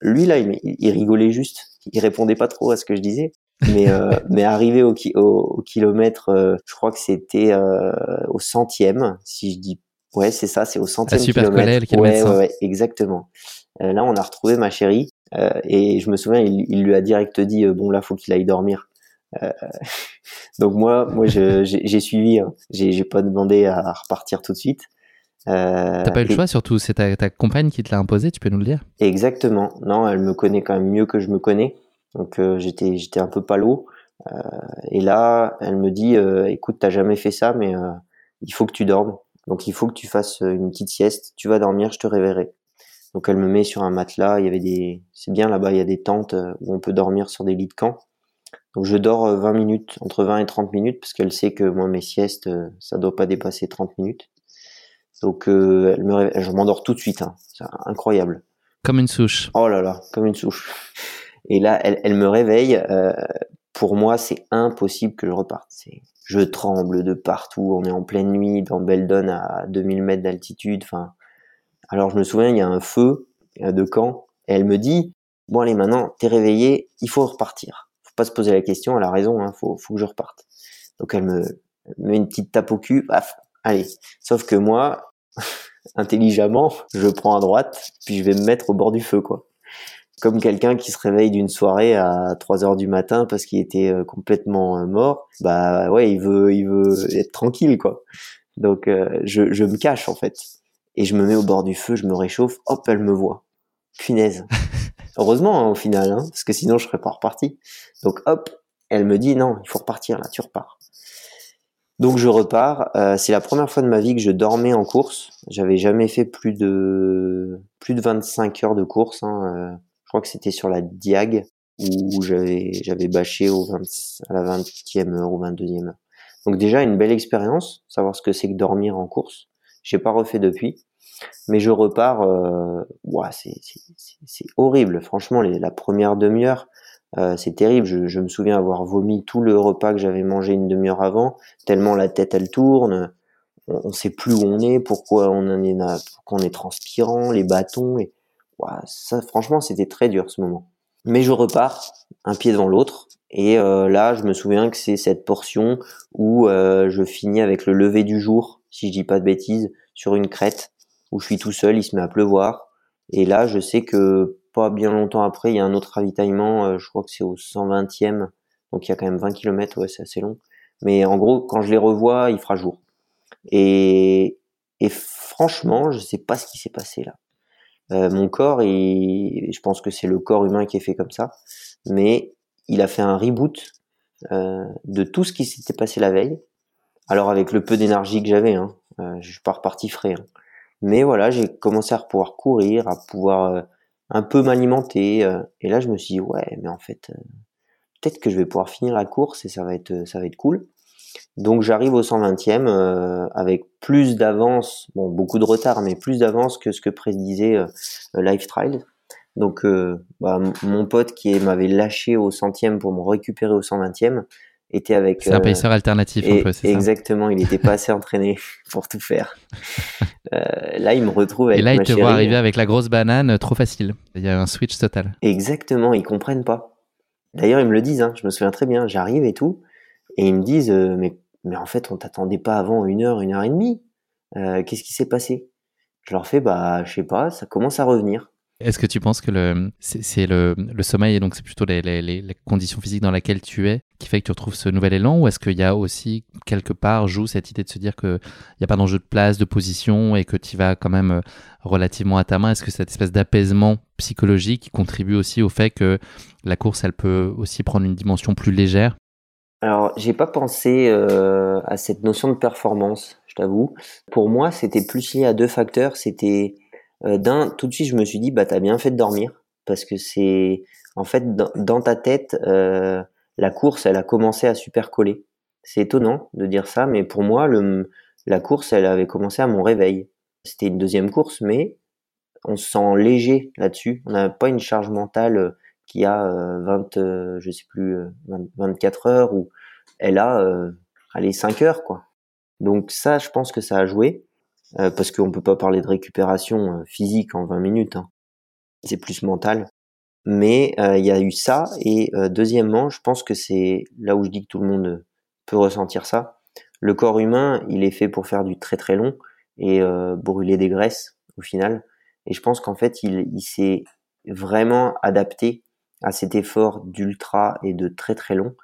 Lui là, il, il, rigolait juste, il répondait pas trop à ce que je disais, mais euh, mais arrivé au, au, kilomètre, euh, je crois que c'était euh, au centième, si je dis ouais c'est ça, c'est au centième super kilomètre. le kilomètre ouais, ouais, exactement. Euh, là, on a retrouvé ma chérie euh, et je me souviens, il, lui a direct dit euh, bon là, faut qu'il aille dormir. donc moi, moi, j'ai suivi. Hein. J'ai pas demandé à repartir tout de suite. Euh, T'as pas eu le choix, surtout c'est ta, ta, compagne qui te l'a imposé, tu peux nous le dire Exactement. Non, elle me connaît quand même mieux que je me connais, donc euh, j'étais j'étais un peu palo. Euh, et là, elle me dit, écoute, t'as jamais fait ça, mais il faut que tu dormes. Donc il faut que tu fasses une petite sieste. Tu vas dormir, je te réveillerai. Donc elle me met sur un matelas. Il y avait des, c'est bien là-bas, il y a des tentes euh, où on peut dormir sur des lits de camp. Donc je dors 20 euh, minutes, entre 20 et 30 minutes, parce qu'elle sait que moi mes siestes, euh, ça doit pas dépasser 30 minutes. Donc elle me, je m'endors tout de suite. Hein. C'est incroyable. Comme une souche. Oh là là, comme une souche. Et là, elle, elle me réveille. Euh, pour moi, c'est impossible que je reparte. C'est, je tremble de partout. On est en pleine nuit dans Beldon à 2000 mètres d'altitude. Enfin, alors je me souviens, il y a un feu de camp, et elle me dit, bon allez maintenant, t'es réveillé, il faut repartir. Faut pas se poser la question, elle a raison, hein, faut, faut que je reparte. Donc elle me met une petite tape au cul, paf, allez. Sauf que moi, intelligemment, je prends à droite, puis je vais me mettre au bord du feu, quoi. Comme quelqu'un qui se réveille d'une soirée à 3 heures du matin parce qu'il était euh, complètement euh, mort, bah ouais, il veut, il veut être tranquille, quoi. Donc euh, je, je me cache en fait et je me mets au bord du feu, je me réchauffe, hop, elle me voit. Punaise. Heureusement, hein, au final, hein, parce que sinon je serais pas reparti. Donc hop, elle me dit non, il faut repartir là, tu repars. Donc je repars. Euh, c'est la première fois de ma vie que je dormais en course. J'avais jamais fait plus de plus de 25 heures de course. Hein. Euh, je crois que c'était sur la Diag où j'avais j'avais bâché au 20, à la 20e heure ou 22e heure. Donc déjà une belle expérience, savoir ce que c'est que dormir en course. J'ai pas refait depuis mais je repars. Euh, c'est horrible. Franchement, la première demi-heure, euh, c'est terrible. Je, je, me souviens avoir vomi tout le repas que j'avais mangé une demi-heure avant, tellement la tête elle tourne. On, on sait plus où on est, pourquoi on en est, pourquoi on est transpirant, les bâtons. Et ça, franchement, c'était très dur ce moment. Mais je repars, un pied devant l'autre. Et euh, là, je me souviens que c'est cette portion où euh, je finis avec le lever du jour, si je dis pas de bêtises, sur une crête où je suis tout seul, il se met à pleuvoir. Et là, je sais que pas bien longtemps après, il y a un autre ravitaillement, euh, je crois que c'est au 120e, donc il y a quand même 20 km, ouais, c'est assez long. Mais en gros, quand je les revois, il fera jour. Et, et franchement, je sais pas ce qui s'est passé là. Euh, mon corps, et je pense que c'est le corps humain qui est fait comme ça, mais il a fait un reboot euh, de tout ce qui s'était passé la veille. Alors avec le peu d'énergie que j'avais, hein, euh, je suis pas reparti frais. Hein. Mais voilà, j'ai commencé à pouvoir courir, à pouvoir un peu m'alimenter. et là, je me suis dit, ouais, mais en fait, peut-être que je vais pouvoir finir la course et ça va être, ça va être cool. Donc j'arrive au 120e euh, avec plus d'avance, bon beaucoup de retard, mais plus d'avance que ce que prédisait euh, Life Trial. Donc euh, bah, mon pote qui m'avait lâché au centième pour me récupérer au 120e était avec. C'est un pacer alternatif un peu, c'est ça? Exactement, il n'était pas assez entraîné pour tout faire. là, il me retrouve avec. Et là, il te voit arriver avec la grosse banane, trop facile. Il y a un switch total. Exactement, ils comprennent pas. D'ailleurs, ils me le disent. Hein, je me souviens très bien. J'arrive et tout. Et ils me disent, euh, mais, mais en fait, on t'attendait pas avant une heure, une heure et demie. Euh, Qu'est-ce qui s'est passé? Je leur fais, bah, je sais pas, ça commence à revenir. Est-ce que tu penses que le, c'est le, le sommeil et donc c'est plutôt les, les, conditions physiques dans lesquelles tu es qui fait que tu retrouves ce nouvel élan ou est-ce qu'il y a aussi quelque part joue cette idée de se dire qu'il n'y a pas d'enjeu de place, de position et que tu vas quand même euh, relativement à ta main? Est-ce que cette espèce d'apaisement psychologique contribue aussi au fait que la course elle peut aussi prendre une dimension plus légère? Alors, j'ai pas pensé euh, à cette notion de performance, je t'avoue. Pour moi, c'était plus lié à deux facteurs. C'était euh, d'un, tout de suite, je me suis dit, bah, t'as bien fait de dormir, parce que c'est, en fait, dans, ta tête, euh, la course, elle a commencé à super coller. C'est étonnant de dire ça, mais pour moi, le, la course, elle avait commencé à mon réveil. C'était une deuxième course, mais on se sent léger là-dessus. On n'a pas une charge mentale qui a 20, euh, euh, je sais plus, 24 euh, heures ou elle a, allez, 5 heures, quoi. Donc ça, je pense que ça a joué, parce qu'on peut pas parler de récupération physique en 20 minutes. Hein. C'est plus mental. Mais il y a eu ça. Et deuxièmement, je pense que c'est là où je dis que tout le monde peut ressentir ça. Le corps humain, il est fait pour faire du très très long et brûler des graisses au final. Et je pense qu'en fait, il, il s'est vraiment adapté à cet effort d'ultra et de très très long.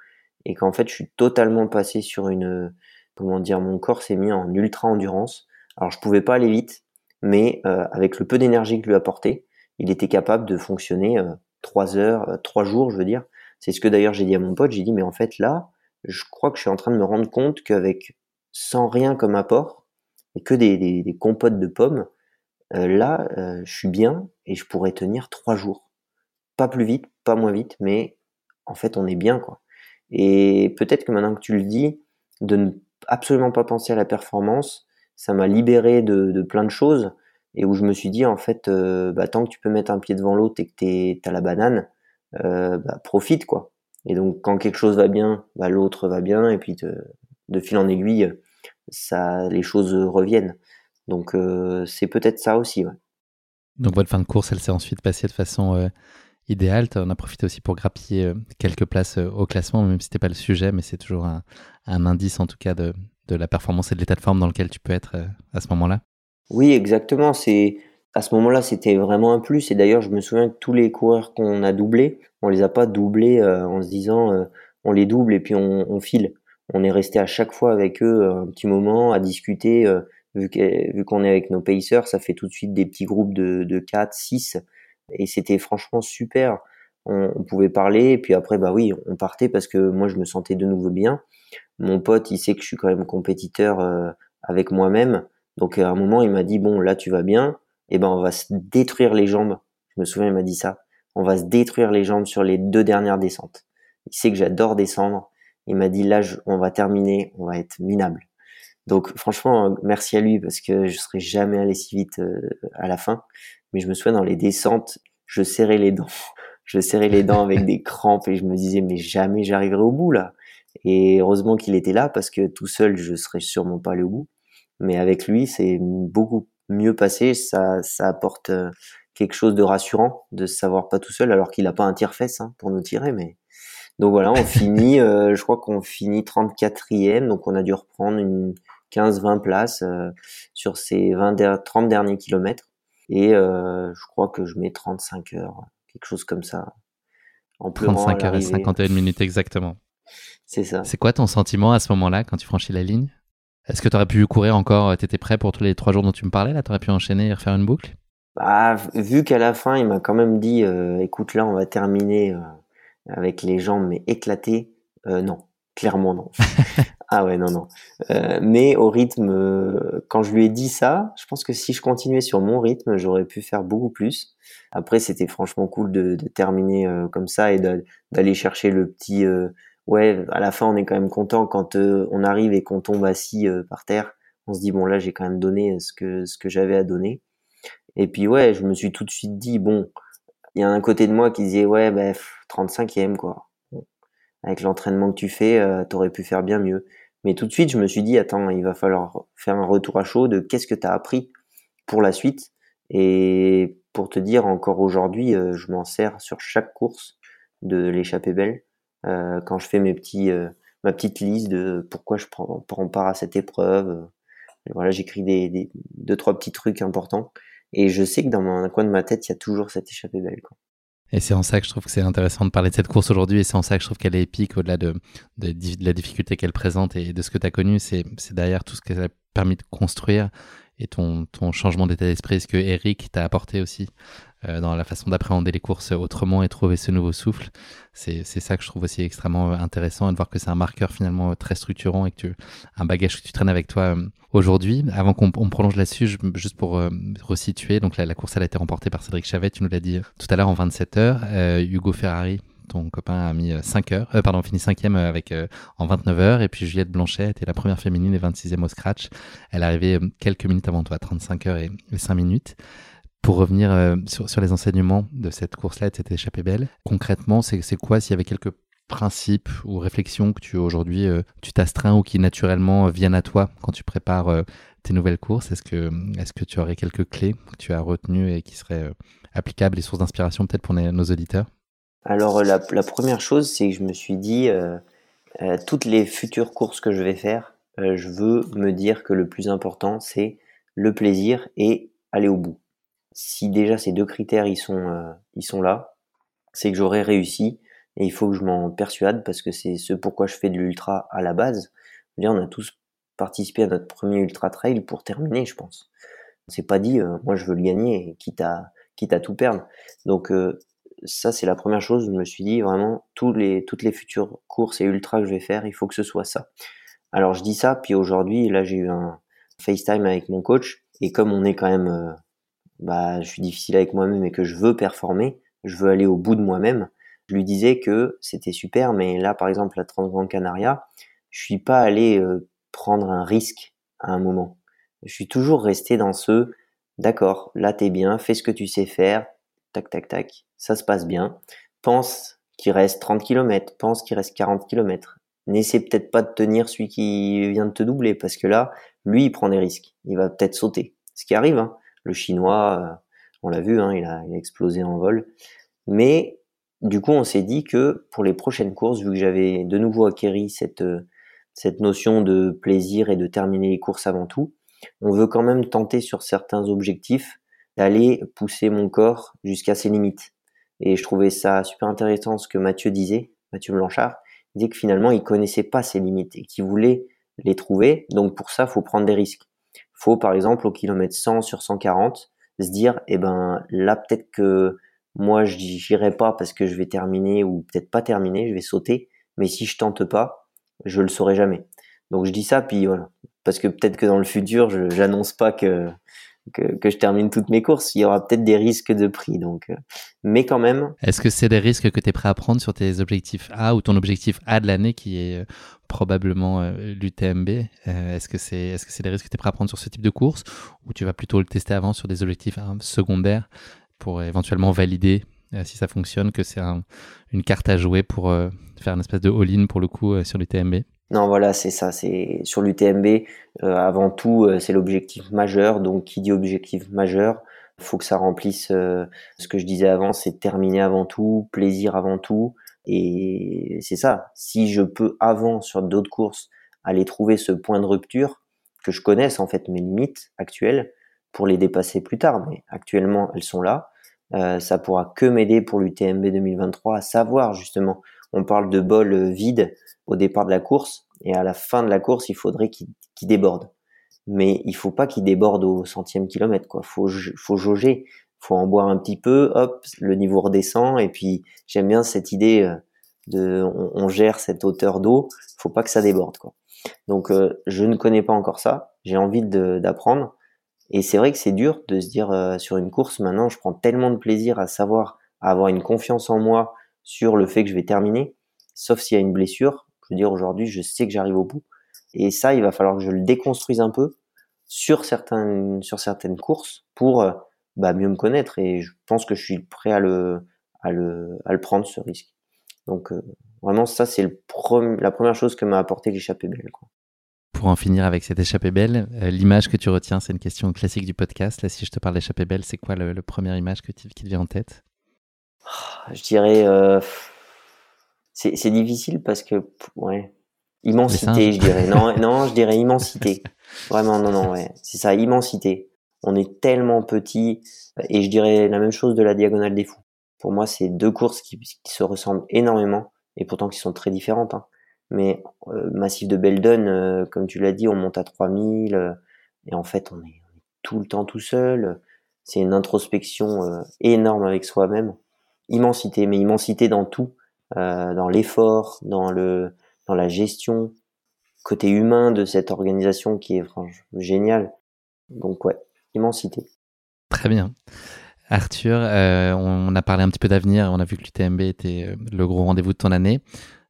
Et qu'en fait je suis totalement passé sur une comment dire mon corps s'est mis en ultra endurance. Alors je pouvais pas aller vite mais euh, avec le peu d'énergie que lui apportais il était capable de fonctionner euh, trois heures euh, trois jours je veux dire. C'est ce que d'ailleurs j'ai dit à mon pote. J'ai dit mais en fait là je crois que je suis en train de me rendre compte qu'avec sans rien comme apport et que des, compotes de pommes là je suis bien et je pourrais tenir trois jours pas plus vite, pas moins vite, mais en fait, on est bien, quoi. Et peut-être que maintenant que tu le dis, de ne absolument pas penser à la performance, ça m'a libéré de, plein de choses et où je me suis dit, en fait, euh, bah, tant que tu peux mettre un pied devant l'autre et que tu as la banane, euh, bah, profite, quoi. Et donc, quand quelque chose va bien, bah, l'autre va bien, et puis de fil en aiguille, ça, les choses reviennent. Donc, euh, c'est peut-être ça aussi. Donc, votre fin de course, elle s'est ensuite passée de façon idéal. On a profité aussi pour grappiller euh, quelques places euh, au classement, même si c'était pas le sujet, mais c'est toujours un, indice en tout cas de, la performance et de l'état de forme dans lequel tu peux être euh, à ce moment-là. Oui, exactement. C'est à ce moment-là, c'était vraiment un plus. Et d'ailleurs, je me souviens que tous les coureurs qu'on a doublés, on les a pas doublés en se disant on les double et puis on, file. On est resté à chaque fois avec eux un petit moment à discuter. vu qu'on est avec nos pacers, ça fait tout de suite des petits groupes de, de 4, 6 et c'était franchement super. On, pouvait parler et puis après bah oui, on partait parce que moi je me sentais de nouveau bien. Mon pote, il sait que je suis quand même compétiteur euh, avec moi-même. Donc à un moment, il m'a dit bon, là tu vas bien, et eh ben on va se détruire les jambes. Je me souviens, il m'a dit ça. On va se détruire les jambes sur les deux dernières descentes. Il sait que j'adore descendre. Il m'a dit là, on va terminer, on va être minable. Donc franchement, merci à lui parce que je serais jamais allé si vite euh, à la fin mais je me souviens dans les descentes, je serrais les dents. Je serrais les dents avec des crampes et je me disais mais jamais j'arriverai au bout là. Et heureusement qu'il était là parce que tout seul je serais sûrement pas allé au bout. Mais avec lui c'est beaucoup mieux passé. Ça, ça apporte euh, quelque chose de rassurant de se savoir pas tout seul alors qu'il a pas un tire-fesse hein, pour nous tirer. Mais donc voilà, on finit. Euh, je crois qu'on finit 34e, donc on a dû reprendre une 15-20 places euh, sur ces 20 30 derniers kilomètres. Et euh, je crois que je mets 35 heures, quelque chose comme ça. En 35 heures et 51 minutes exactement. C'est ça. C'est quoi ton sentiment à ce moment-là quand tu franchis la ligne? Est-ce que tu aurais pu courir encore Tu étais prêt pour tous les trois jours dont tu me parlais là? Tu aurais pu enchaîner et refaire une boucle? Bah, Vu qu'à la fin, il m'a quand même dit euh, écoute, là, on va terminer euh, avec les jambes mais éclatées. non. Clairement non. ah ouais, non, non. Euh, mais au rythme, euh, quand je lui ai dit ça, je pense que si je continuais sur mon rythme, j'aurais pu faire beaucoup plus. Après, c'était franchement cool de, de terminer euh, comme ça et d'aller chercher le petit. ouais, à la fin, on est quand même content quand on arrive et qu'on tombe assis par terre. On se dit bon là, j'ai quand même donné ce que ce que j'avais à donner. Et puis ouais, je me suis tout de suite dit bon, il y a un côté de moi qui disait ouais, bah, 35e quoi avec l'entraînement que tu fais, euh, tu aurais pu faire bien mieux. Mais tout de suite, je me suis dit, attends, il va falloir faire un retour à chaud de qu'est-ce que tu as appris pour la suite. Et pour te dire, encore aujourd'hui, euh, je m'en sers sur chaque course de l'échappée belle. Euh, quand je fais mes petits, ma petite liste de pourquoi je prends, part à cette épreuve. voilà, j'écris des, des, deux, trois petits trucs importants. Et je sais que dans un coin de ma tête, il y a toujours cette échappée belle. Et c'est en ça que je trouve que c'est intéressant de parler de cette course aujourd'hui, et c'est en ça que je trouve qu'elle est épique, au-delà de, la difficulté qu'elle présente et de ce que tu as connu, c'est derrière tout ce qu'elle a permis de construire et ton, ton changement d'état d'esprit, ce que Eric t'a apporté aussi dans la façon d'appréhender les courses autrement et trouver ce nouveau souffle. C'est ça que je trouve aussi extrêmement intéressant et de voir que c'est un marqueur finalement très structurant et que tu un bagage que tu traînes avec toi euh, aujourd'hui. Avant qu'on prolonge là-dessus, juste pour euh, resituer, donc la, la, course elle a été remportée par Cédric Chavet, tu nous l'as dit tout à l'heure en 27 heures. Hugo Ferrari ton copain a mis 5 heures, euh, pardon, fini cinquième avec en 29 heures, et puis Juliette Blanchet était la première féminine et 26e au scratch. Elle arrivée quelques minutes avant toi, 35 heures et 5 minutes. Pour revenir euh, sur, les enseignements de cette course-là, de cette échappée belle, concrètement, c'est quoi? S'il y avait quelques principes ou réflexions que tu aujourd'hui euh, tu t'astreins ou qui naturellement viennent à toi quand tu prépares euh, tes nouvelles courses Est-ce que, est que tu aurais quelques clés que tu as retenues et qui seraient applicables et sources d'inspiration peut-être pour nos auditeurs? Alors la, première chose, c'est que je me suis dit, toutes les futures courses que je vais faire, je veux me dire que le plus important, c'est le plaisir et aller au bout si déjà ces deux critères ils sont, euh, ils sont là, c'est que j'aurais réussi et il faut que je m'en persuade parce que c'est ce pourquoi je fais de l'ultra à la base. on a tous participé à notre premier ultra trail pour terminer, je pense. C'est pas dit, euh, moi je veux le gagner, quitte à, quitte à tout perdre. Donc euh, ça c'est la première chose. Je me suis dit vraiment tous les, toutes les futures courses et ultras que je vais faire, il faut que ce soit ça. Alors je dis ça, puis aujourd'hui là j'ai eu un FaceTime avec mon coach et comme on est quand même bah, je suis difficile avec moi-même et que je veux performer, je veux aller au bout de moi-même, je lui disais que c'était super, mais là, par exemple, la Transgrande Canaria, je suis pas allé euh, prendre un risque à un moment. Je suis toujours resté dans ce, d'accord, là t'es bien, fais ce que tu sais faire, tac, tac, tac, ça se passe bien. Pense qu'il reste 30 km, pense qu'il reste 40 km. N'essaie peut-être pas de tenir celui qui vient de te doubler, parce que là, lui, il prend des risques. Il va peut-être sauter. Ce qui arrive, hein. Le chinois, euh, on l'a vu, hein, il, a, explosé en vol. Mais du coup, on s'est dit que pour les prochaines courses, vu que j'avais de nouveau acquéri cette, euh, cette notion de plaisir et de terminer les courses avant tout, on veut quand même tenter sur certains objectifs d'aller pousser mon corps jusqu'à ses limites. Et je trouvais ça super intéressant ce que Mathieu disait, Mathieu Blanchard, il disait que finalement il connaissait pas ses limites et qu'il voulait les trouver. Donc pour ça, faut prendre des risques faut par exemple au kilomètre 100 sur 140 se dire eh ben là peut-être que moi je j'irai pas parce que je vais terminer ou peut-être pas terminer, je vais sauter, mais si je tente pas, je le saurai jamais. Donc je dis ça puis voilà parce que peut-être que dans le futur, je j'annonce pas que, que, je termine toutes mes courses, il y aura peut-être des risques de prix donc euh, mais quand même. Est-ce que c'est des risques que tu es prêt à prendre sur tes objectifs A ou ton objectif A de l'année qui est euh, probablement euh, l'UTMB? Est-ce que c'est est-ce que c'est des risques que tu es prêt à prendre sur ce type de course ou tu vas plutôt le tester avant sur des objectifs hein, secondaires pour éventuellement valider si ça fonctionne que c'est une carte à jouer pour faire une espèce de all-in pour le coup sur l'UTMB? Non, voilà, c'est ça. C'est sur l'UTMB. avant tout, c'est l'objectif majeur. Donc, qui dit objectif majeur, faut que ça remplisse ce que je disais avant, c'est terminer avant tout, plaisir avant tout. Et c'est ça. Si je peux avant sur d'autres courses aller trouver ce point de rupture, que je connaisse en fait mes limites actuelles pour les dépasser plus tard, mais actuellement elles sont là. Euh, ça pourra que m'aider pour l'UTMB 2023 à savoir justement. On parle de bol vide au départ de la course et à la fin de la course, il faudrait qu'il déborde. Mais il faut pas qu'il déborde au centième kilomètre. Quoi, faut faut jauger faut en boire un petit peu, hop, le niveau redescend. Et puis j'aime bien cette idée, euh, de on, gère cette hauteur d'eau, faut pas que ça déborde quoi. Donc euh, je ne connais pas encore ça, j'ai envie d'apprendre et c'est vrai que c'est dur de se dire euh, sur une course maintenant, je prends tellement de plaisir à savoir à avoir une confiance en moi sur le fait que je vais terminer, sauf s'il y a une blessure. Je veux dire aujourd'hui, je sais que j'arrive au bout et ça, il va falloir que je le déconstruise un peu sur certaines sur certaines courses pour euh, bah, mieux me connaître et je pense que je suis prêt à le à le à le prendre ce risque. Donc euh, vraiment ça c'est le la première chose que m'a apporté l'échappée belle. Pour en finir avec cette échappée belle, euh, l'image que tu retiens, c'est une question classique du podcast. Là, si je te parle d'échappée belle, c'est quoi le, première image que qui te vient en tête? Je dirais, euh, c'est difficile parce que ouais, immensité, je dirais. Non, non, je dirais immensité. Vraiment, non, non, ouais, c'est ça, immensité. On est tellement petit, et je dirais la même chose de la diagonale des fous. Pour moi, c'est deux courses qui, se ressemblent énormément et pourtant qui sont très différentes. Hein. Mais euh, Massif de Beldon, euh, comme tu l'as dit, on monte à 3000 euh, et en fait, on est, tout le temps tout seul. C'est une introspection euh, énorme avec soi-même. Immensité, mais immensité dans tout, dans l'effort, dans le, dans la gestion, côté humain de cette organisation qui est franchement génial. Donc ouais, immensité. Très bien. Arthur, euh, on a parlé un petit peu d'avenir, on a vu que l'UTMB était euh, le gros rendez-vous de ton année.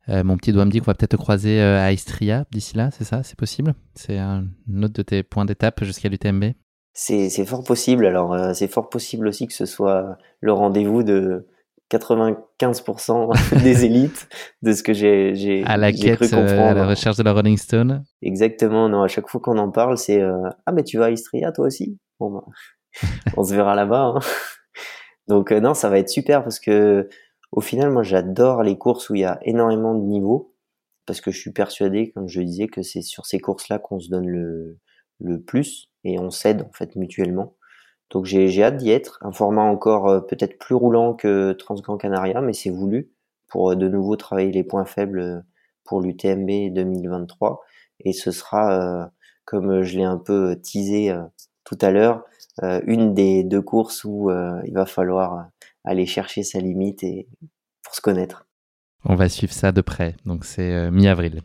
Euh, mon petit doigt me dit qu'on va peut-être te croiser à Istria d'ici là, c'est ça C'est possible? C'est un autre de tes points d'étape jusqu'à l'UTMB c'est, fort possible. Alors, c'est fort possible aussi que ce soit le rendez-vous de 95% des élites de ce que j'ai, j'ai, à la quête, cru à la recherche de la Rolling Stone. Exactement. Non, à chaque fois qu'on en parle, c'est ah mais tu vas à Istria toi aussi? Bon bah, on se verra là-bas. Hein. Donc euh, non, ça va être super parce que au final, moi, j'adore les courses où il y a énormément de niveaux parce que je suis persuadé, comme je disais, que c'est sur ces courses-là qu'on se donne le, le plus et on s'aide en fait mutuellement. Donc j'ai hâte d'y être. Un format encore euh, peut-être plus roulant que Transgran Canaria, mais c'est voulu pour euh, de nouveau travailler les points faibles pour l'UTMB 2023. Et ce sera, comme je l'ai un peu teasé tout à l'heure, euh, une des deux courses où euh, il va falloir euh, aller chercher sa limite et pour se connaître. On va suivre ça de près. Donc c'est mi-avril.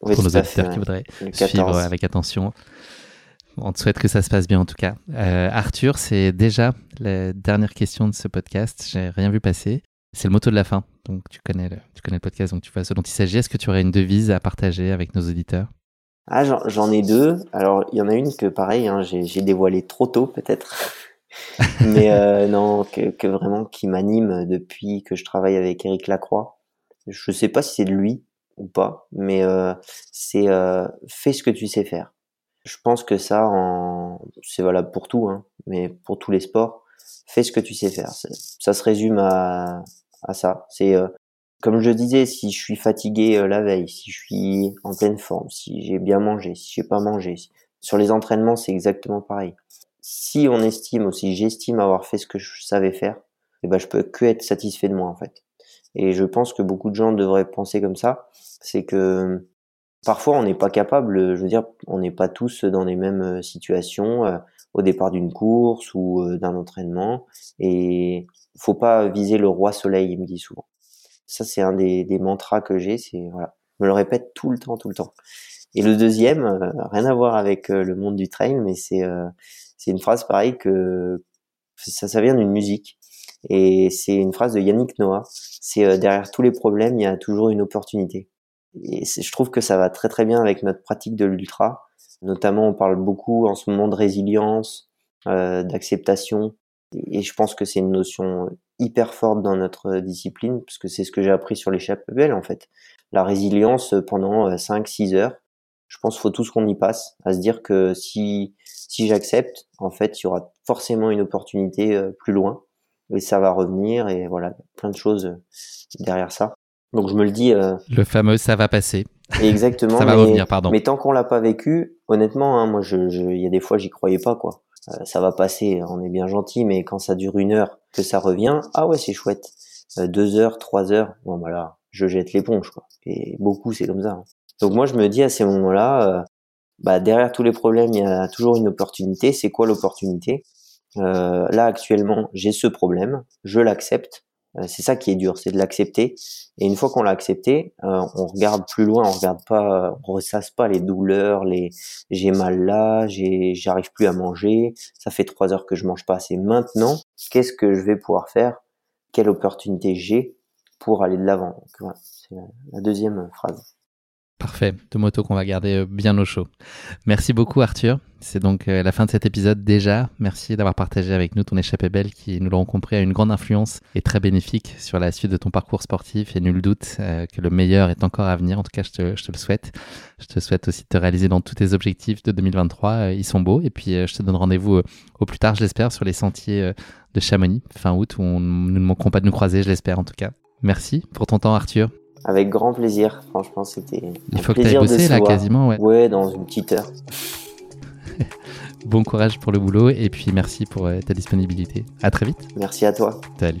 pour nos auditeurs qui voudraient suivre avec attention. On te souhaite que ça se passe bien en tout cas. Arthur, c'est déjà la dernière question de ce podcast. J'ai rien vu passer. C'est le motto de la fin. Donc tu connais le, tu connais le podcast, donc tu vois ce dont il s'agit. Est-ce que tu aurais une devise à partager avec nos auditeurs? Ah, j'en ai deux. Alors, il y en a une que, pareil, hein, j'ai dévoilé trop tôt, peut-être. Mais euh, non, que, que, vraiment qui m'anime depuis que je travaille avec Eric Lacroix. Je sais pas si c'est de lui ou pas, mais euh, c'est euh, fais ce que tu sais faire. Je pense que ça, c'est valable pour tout, hein, mais pour tous les sports, fais ce que tu sais faire. Ça se résume à, à ça. C'est euh, comme je disais, si je suis fatigué euh, la veille, si je suis en pleine forme, si j'ai bien mangé, si j'ai pas mangé, sur les entraînements, c'est exactement pareil. Si on estime ou si j'estime avoir fait ce que je savais faire, eh ben je peux que être satisfait de moi en fait. Et je pense que beaucoup de gens devraient penser comme ça, c'est que parfois on n'est pas capable, je veux dire, on n'est pas tous dans les mêmes euh, situations euh, au départ d'une course ou d'un entraînement et faut pas viser le roi soleil, il me dit souvent. Ça, c'est un des, des mantras que j'ai. C'est voilà, je me le répète tout le temps, tout le temps. Et le deuxième, euh, rien à voir avec euh, le monde du trail, mais c'est euh, c'est une phrase pareille que ça, ça vient d'une musique. Et c'est une phrase de Yannick Noah. C'est derrière tous les problèmes, il y a toujours une opportunité. Et je trouve que ça va très très bien avec notre pratique de l'ultra. Notamment, on parle beaucoup en ce moment de résilience, euh, d'acceptation. Et je pense que c'est une notion hyper forte dans notre discipline, parce que c'est ce que j'ai appris sur l'échappe belle en fait. La résilience pendant 5-6 euh, heures. Je pense qu'il faut tout ce qu'on y passe, à se dire que si, si j'accepte, en fait, il y aura forcément une opportunité euh, plus loin, et ça va revenir, et voilà, plein de choses euh, derrière ça. Donc je me le dis. le fameux ça va passer. Exactement. ça va revenir, pardon. Mais tant qu'on l'a pas vécu, honnêtement, hein, moi, je, il y a des fois, j'y croyais pas, quoi. Euh, ça va passer, on est bien gentil, mais quand ça dure une heure, que ça revient, ah ouais, c'est chouette. Euh, deux heures, trois heures, bon bah je jette l'éponge, quoi. Et beaucoup, c'est comme ça. Hein. Donc moi, je me dis à ces moments-là, euh, bah derrière tous les problèmes, il y a toujours une opportunité. C'est quoi l'opportunité? Là, actuellement, j'ai ce problème, je l'accepte, Euh, c'est ça qui est dur, c'est de l'accepter. Et une fois qu'on l'a accepté, euh, on regarde plus loin, on regarde pas, on ressasse pas les douleurs, les j'ai mal là, j'ai j'arrive plus à manger, ça fait trois heures que je mange pas. C'est maintenant, qu'est-ce que je vais pouvoir faire? Quelle opportunité j'ai pour aller de l'avant? Voilà, C'est la deuxième phrase. Parfait, deux motos qu'on va garder euh, bien au chaud. Merci beaucoup Arthur. C'est donc euh, la fin de cet épisode déjà. Merci d'avoir partagé avec nous ton échappée belle qui, nous l'aurons compris, a une grande influence et très bénéfique sur la suite de ton parcours sportif et nul doute euh, que le meilleur est encore à venir. En tout cas, je te, le souhaite. Je te souhaite aussi de te réaliser dans tous tes objectifs de 2023. ils sont beaux et puis je te donne rendez-vous au plus tard, je l'espère, sur les sentiers de Chamonix fin août où nous ne manquerons pas de nous croiser, je l'espère en tout cas. Merci pour ton temps Arthur. Avec grand plaisir. Franchement, c'était. Il faut que tu bossé là quasiment, ouais. Ouais, dans une petite heure. bon courage pour le boulot et puis merci pour euh, ta disponibilité. À très vite. Merci à toi. Salut.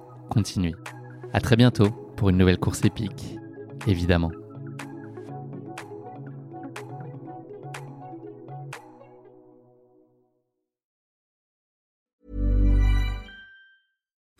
continuez. À très bientôt pour une nouvelle course épique, évidemment.